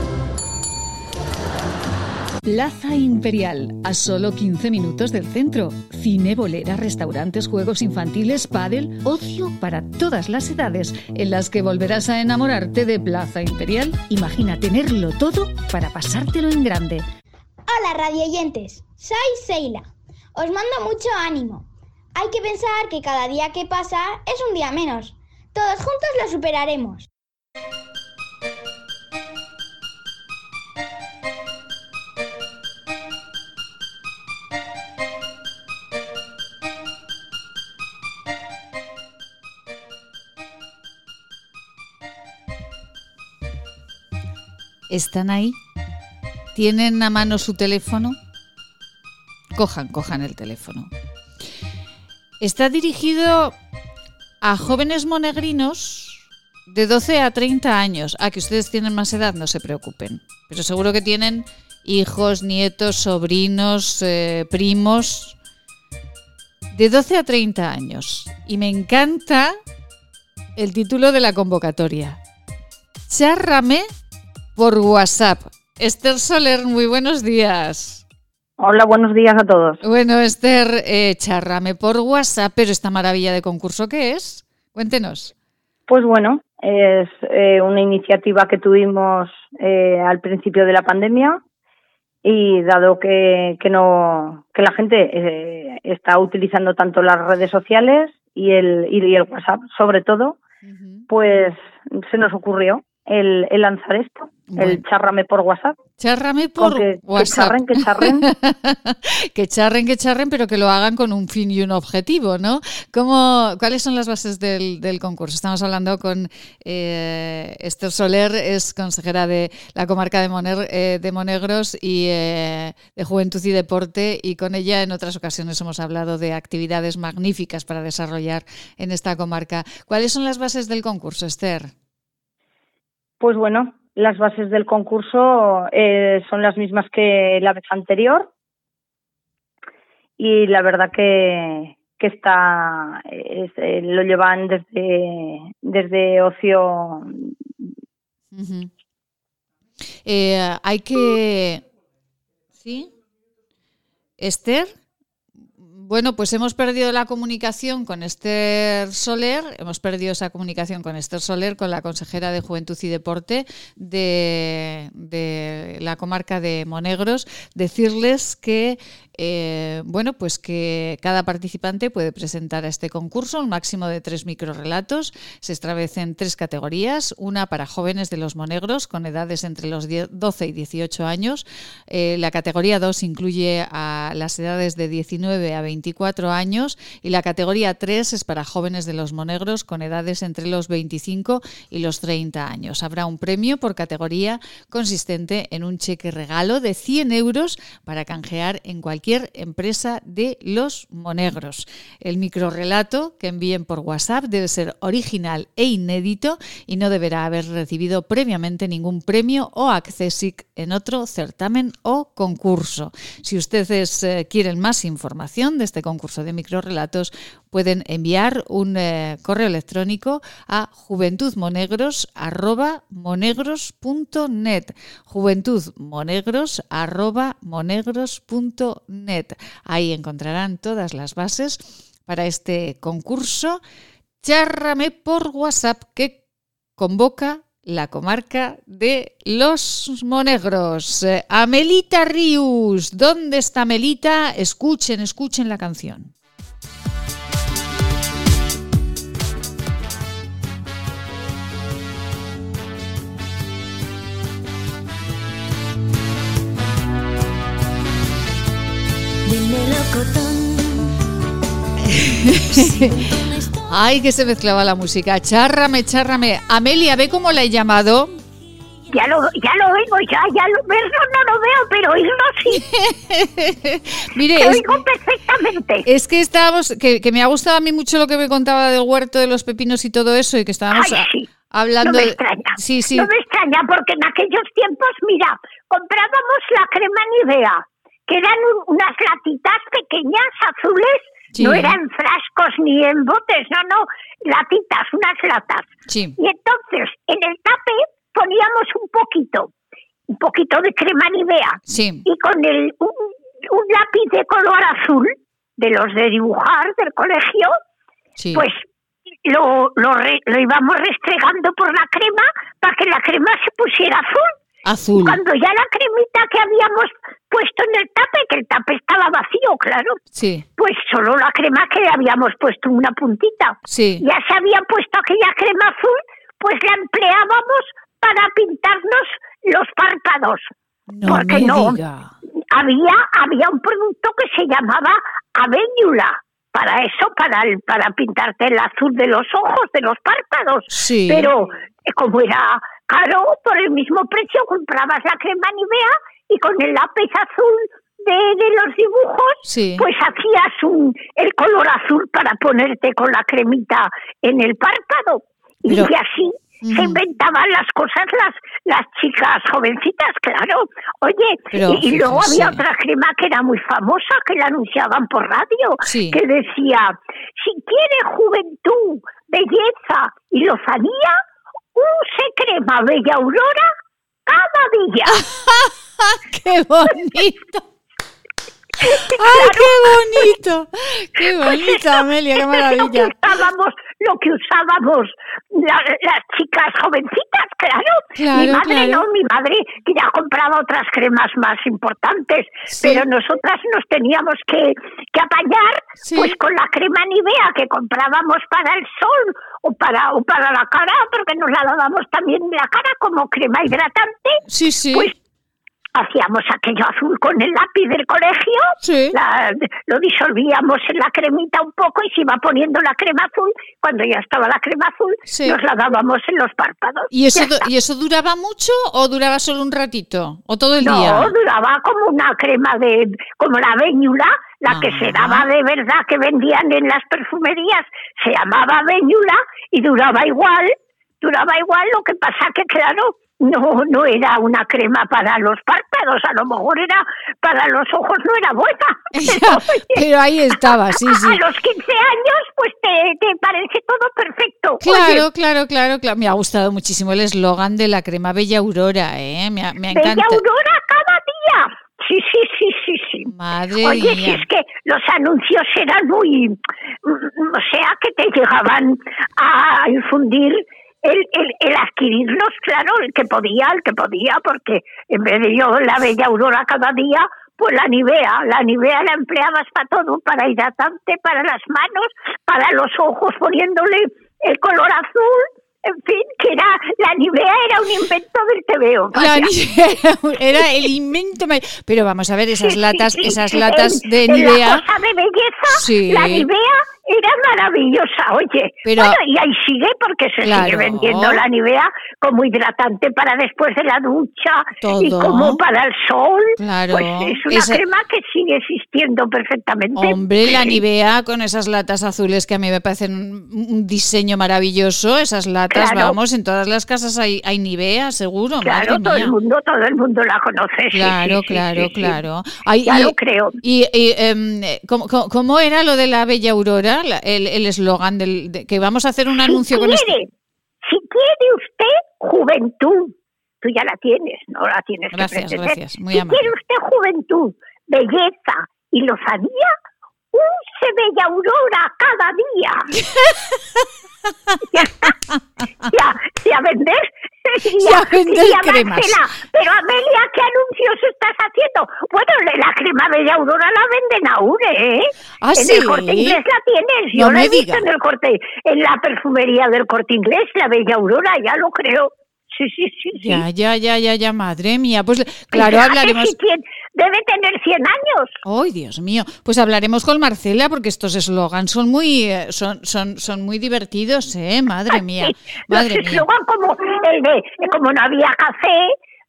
Plaza Imperial, a solo 15 minutos del centro. Cine, bolera, restaurantes, juegos infantiles, pádel, ocio para todas las edades, en las que volverás a enamorarte de Plaza Imperial. Imagina tenerlo todo para pasártelo en grande. Hola radioyentes, soy Seila. Os mando mucho ánimo. Hay que pensar que cada día que pasa es un día menos. Todos juntos lo superaremos. ¿Están ahí? ¿Tienen a mano su teléfono? Cojan, cojan el teléfono. Está dirigido a jóvenes monegrinos de 12 a 30 años. Ah, que ustedes tienen más edad, no se preocupen. Pero seguro que tienen hijos, nietos, sobrinos, eh, primos. De 12 a 30 años. Y me encanta el título de la convocatoria. Chárrame por WhatsApp. Esther Soler, muy buenos días. Hola, buenos días a todos. Bueno, Esther, eh, charrame por WhatsApp, pero esta maravilla de concurso, ¿qué es? Cuéntenos. Pues bueno, es eh, una iniciativa que tuvimos eh, al principio de la pandemia y dado que, que no que la gente eh, está utilizando tanto las redes sociales y el y el WhatsApp sobre todo, pues se nos ocurrió el, el lanzar esto, el charrame por WhatsApp. Charrame por WhatsApp. Que charren, que charren. que charren, que charren, pero que lo hagan con un fin y un objetivo, ¿no? ¿Cómo, ¿Cuáles son las bases del, del concurso? Estamos hablando con eh, Esther Soler, es consejera de la comarca de, Moner, eh, de Monegros y eh, de Juventud y Deporte, y con ella en otras ocasiones hemos hablado de actividades magníficas para desarrollar en esta comarca. ¿Cuáles son las bases del concurso, Esther? Pues bueno, las bases del concurso eh, son las mismas que la vez anterior. Y la verdad que, que está es, eh, lo llevan desde desde ocio. Eh, hay que sí Esther bueno, pues hemos perdido la comunicación con Esther Soler, hemos perdido esa comunicación con Esther Soler, con la consejera de Juventud y Deporte de, de la comarca de Monegros. Decirles que eh, bueno, pues que cada participante puede presentar a este concurso un máximo de tres microrelatos. Se establecen tres categorías, una para jóvenes de los monegros con edades entre los 12 y 18 años. Eh, la categoría 2 incluye a las edades de 19 a 24 años y la categoría 3 es para jóvenes de los monegros con edades entre los 25 y los 30 años. Habrá un premio por categoría consistente en un cheque regalo de 100 euros para canjear en cualquier empresa de los monegros. El microrelato que envíen por WhatsApp debe ser original e inédito y no deberá haber recibido previamente ningún premio o accesic en otro certamen o concurso. Si ustedes eh, quieren más información de este concurso de microrelatos, pueden enviar un eh, correo electrónico a juventudmonegros.monegros.net juventudmonegros.monegros.net Ahí encontrarán todas las bases para este concurso. Chárrame por WhatsApp que convoca la comarca de Los Monegros. Eh, Amelita Rius, ¿dónde está Amelita? Escuchen, escuchen la canción. Ay, que se mezclaba la música. Chárrame, chárrame. Amelia, ¿ve cómo la he llamado? Ya lo, ya lo oigo, ya, ya lo verlo no lo veo, pero oírlo sí. Mire, Te es, oigo perfectamente. es que estábamos, que, que me ha gustado a mí mucho lo que me contaba del huerto de los pepinos y todo eso, y que estábamos Ay, a- sí. hablando No me de- extraña. Sí, sí. No me extraña porque en aquellos tiempos, mira, comprábamos la crema Nivea, que eran un- unas latitas pequeñas, azules, Sí. no eran frascos ni en botes, no, no, latitas, unas latas. Sí. Y entonces, en el tape poníamos un poquito, un poquito de crema Nivea. Sí. Y con el, un, un lápiz de color azul, de los de dibujar del colegio, Sí. pues lo, lo, re- lo íbamos restregando por la crema para que la crema se pusiera azul. Azul. Cuando ya la cremita que habíamos puesto en el tape, que el tape estaba vacío, claro, Sí. pues solo la crema que le habíamos puesto una puntita. Sí. Ya se había puesto aquella crema azul, pues la empleábamos para pintarnos los párpados. No porque me no, diga. había, había un producto que se llamaba avéñula. Para eso, para, el- para pintarte el azul de los ojos, de los párpados. Sí. Pero eh, como era caro, por el mismo precio comprabas la crema Nivea y con el lápiz azul de, de los dibujos, Sí. pues hacías un, el color azul para ponerte con la cremita en el párpado. Y Pero- que así se inventaban las cosas las, las chicas jovencitas, claro. Oye, Pero y, y luego había otra crema que era muy famosa, que la anunciaban por radio, Sí. que decía, si quiere juventud, belleza y lozanía, use crema Bella Aurora cada día. ¡Qué bonito! ¡Ay, qué bonito! ¡Qué bonito, Amelia! ¡Qué Lo que maravilla! usábamos, lo que usábamos la- las chicas jovencitas, claro. Claro, mi madre claro. no, mi madre que ya compraba otras cremas más importantes, Sí. pero nosotras nos teníamos que, que apañar Sí. pues con la crema Nivea que comprábamos para el sol o para, o para la cara, porque nos la dábamos también en la cara como crema hidratante. Sí, sí. Pues hacíamos aquello azul con el lápiz del colegio, Sí. la- lo disolvíamos en la cremita un poco y se iba poniendo la crema azul. Cuando ya estaba la crema azul, Sí. nos la dábamos en los párpados. ¿Y eso, Ya du- está. ¿Y eso duraba mucho o duraba solo un ratito? ¿O todo el no, día? duraba como una crema de, como la veñula, la que se Ah. daba de verdad que vendían en las perfumerías, se llamaba veñula y duraba igual, duraba igual, lo que pasa que claro, no, no era una crema para los párpados, a lo mejor era para los ojos, no era buena. Pero ahí estaba, sí, sí. A los 15 años, pues te, te parece todo perfecto. Claro, Oye, claro, claro, claro. Me ha gustado muchísimo el eslogan de la crema Bella Aurora, ¿eh? Me ha, me ha Bella. Aurora cada día. Sí, sí, sí, sí, sí. Madre Oye, si es que los anuncios eran muy, mm, o sea, que te llegaban a infundir el, el, el adquirirlos, claro, el que podía, el que podía, porque en vez de yo la bella aurora cada día, pues la Nivea, la Nivea la empleabas para todo, para hidratante, para las manos, para los ojos, poniéndole el color azul, en fin, que era, la Nivea era un invento del TVO. La. Nivea era el invento. Pero vamos a ver, esas Sí, latas, sí. esas latas En- de en Nivea. La cosa de belleza, la Nivea era maravillosa, oye. Pero- bueno, y ahí sigue porque se Claro. sigue vendiendo la Nivea como hidratante para después de la ducha y como para el sol. Claro. Pues es una Esa- crema que sigue existiendo perfectamente. Hombre, la. Nivea con esas latas azules que a mí me parecen un diseño maravilloso. Esas latas, Claro. vamos, en todas las casas hay, hay Nivea, seguro. Claro, todo mía. el mundo, todo el mundo la conoce. sí, Claro, sí, sí, claro, sí, sí. claro. Ay, Ya y- lo creo. Y, y, em, eh, ¿cómo, cómo- era lo de la Bella Aurora? La- el el eslogan del de- que vamos a hacer un anuncio si con esto. quiere, si quiere usted juventud, tú ya la tienes, no la tienes Gracias, que gracias, muy si amable. quiere usted juventud, belleza y lozanía, use Bella Aurora cada día. ya, ya, ya vender. Y a vender y a. Pero Amelia, ¿qué anuncios estás haciendo? Bueno, la crema Bella Aurora la venden aún, ¿eh? ¿Ah, en sí? el corte inglés la tienes. Yo No la he visto diga. en el corte, en la perfumería del corte inglés, la Bella Aurora, ya lo creo. Sí, sí, sí. sí. Ya, ya, ya, ya, ya, madre mía. Pues claro, hablaremos. si tiene- debe tener 100 años. ¡Ay, Dios mío! Pues hablaremos con Marcela porque estos eslogans son muy, eh, son, son, son muy divertidos, ¿eh? Madre mía, madre Los mía. como el de, como no había café,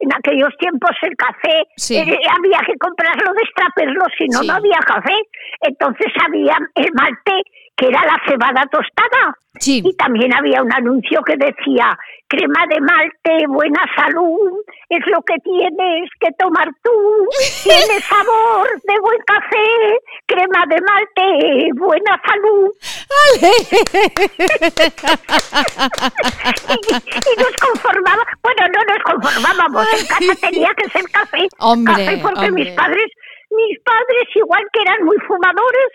en aquellos tiempos el café, Sí. eh, había que comprarlo, destraperlo, si no, Sí. no había café. Entonces había el malte, que era la cebada tostada. Y también había un anuncio que decía, crema de malte, buena salud, es lo que tienes que tomar tú, tiene sabor de buen café, crema de malte, buena salud. y, nos conformaba, bueno, no nos conformábamos, en casa tenía que ser café, hombre, café porque hombre. mis padres mis padres, igual que eran muy fumadores,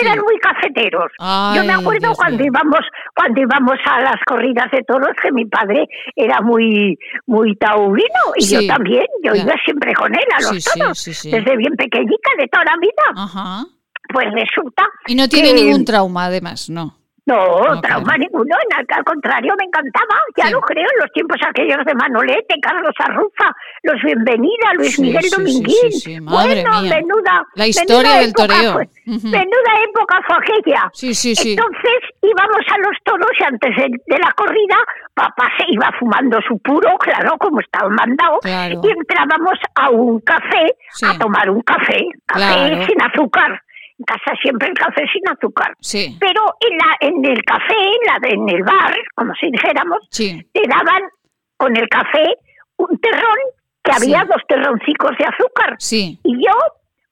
eran muy cafeteros. Yo me acuerdo Dios cuando íbamos, cuando íbamos a las corridas de toros, que mi padre era muy, muy taurino, y Sí, yo también, yo iba siempre con él a los Sí, toros, sí. desde bien pequeñita, de toda la vida. Ajá. Pues resulta Y no tiene que- ningún trauma, además, no. No, No, trauma ninguno, en- al contrario, me encantaba, ya lo creo, en los tiempos aquellos de Manolete, Carlos Arrufa, los Bienvenida, Luis Sí, Miguel sí, sí, Dominguín. sí, sí, madre bueno, mía. menuda. La historia menuda del época toreo. fue-. Menuda época fue aquella. Sí, sí, sí. Entonces íbamos a los toros y antes de, de la corrida, papá se iba fumando su puro, claro, como estaba mandado, Claro. y entrábamos a un café, a tomar un café, café Claro. sin azúcar. En casa siempre el café sin azúcar. Sí. Pero en, la, en el café, en, la, en el bar, como si dijéramos, Sí. te daban con el café un terrón que Sí. había dos terroncicos de azúcar. Sí. Y yo,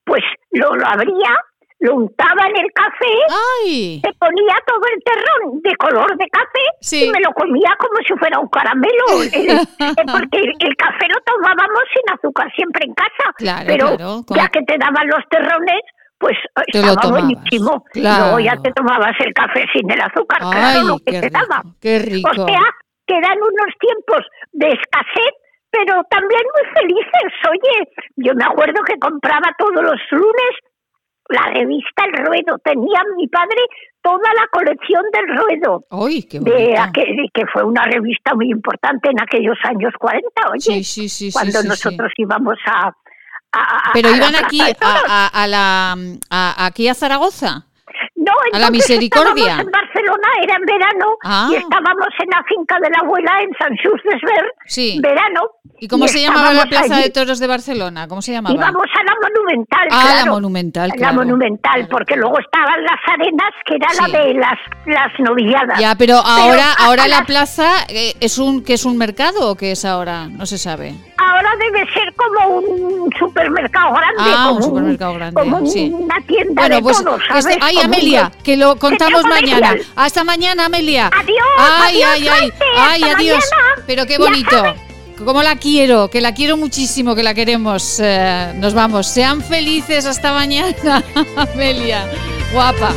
pues lo, lo abría, lo untaba en el café, te ponía todo el terrón de color de café y me lo comía como si fuera un caramelo. El- el- porque el, el café lo tomábamos sin azúcar siempre en casa. Claro, pero claro, con- ya que te daban los terrones, pues estaba buenísimo. claro. Luego ya te tomabas el café sin el azúcar, Ay, claro, lo que te rico, daba. qué rico. O sea, que eran unos tiempos de escasez, pero también muy felices. Oye, yo me acuerdo que compraba todos los lunes la revista El Ruedo. Tenía mi padre toda la colección del Ruedo. ¡Uy, qué de aquel- que fue una revista muy importante en aquellos años 40, oye, Sí, sí, sí, cuando nosotros íbamos a, a- a- Pero a la iban aquí a, a- a la a- aquí a Zaragoza. No, a la misericordia. En Barcelona, era en verano, Ah. y estábamos en la finca de la abuela en Sant Just Desvern, Sí. verano. ¿Y cómo se llamaba la Plaza allí. de Toros de Barcelona? ¿Cómo se llamaba? Íbamos a la Monumental, Ah, la claro. Monumental, La claro. Monumental, porque luego estaban las arenas, que era la de las, las novilladas. Ya, pero ahora ahora la las- plaza eh, es un que es un mercado o qué es ahora, no se sabe. Ahora debe ser como un supermercado grande. Ah, como un supermercado grande, Como sí. una tienda Bueno, de pues todo, este- ay Como Amelia, que lo contamos mañana. Hasta mañana, Amelia. Adiós, Ay, adiós, ay, ay. Ay, adiós. mañana. Pero qué bonito. Cómo la quiero, que la quiero muchísimo, que la queremos. Eh, nos vamos. Sean felices hasta mañana, Amelia. Guapa.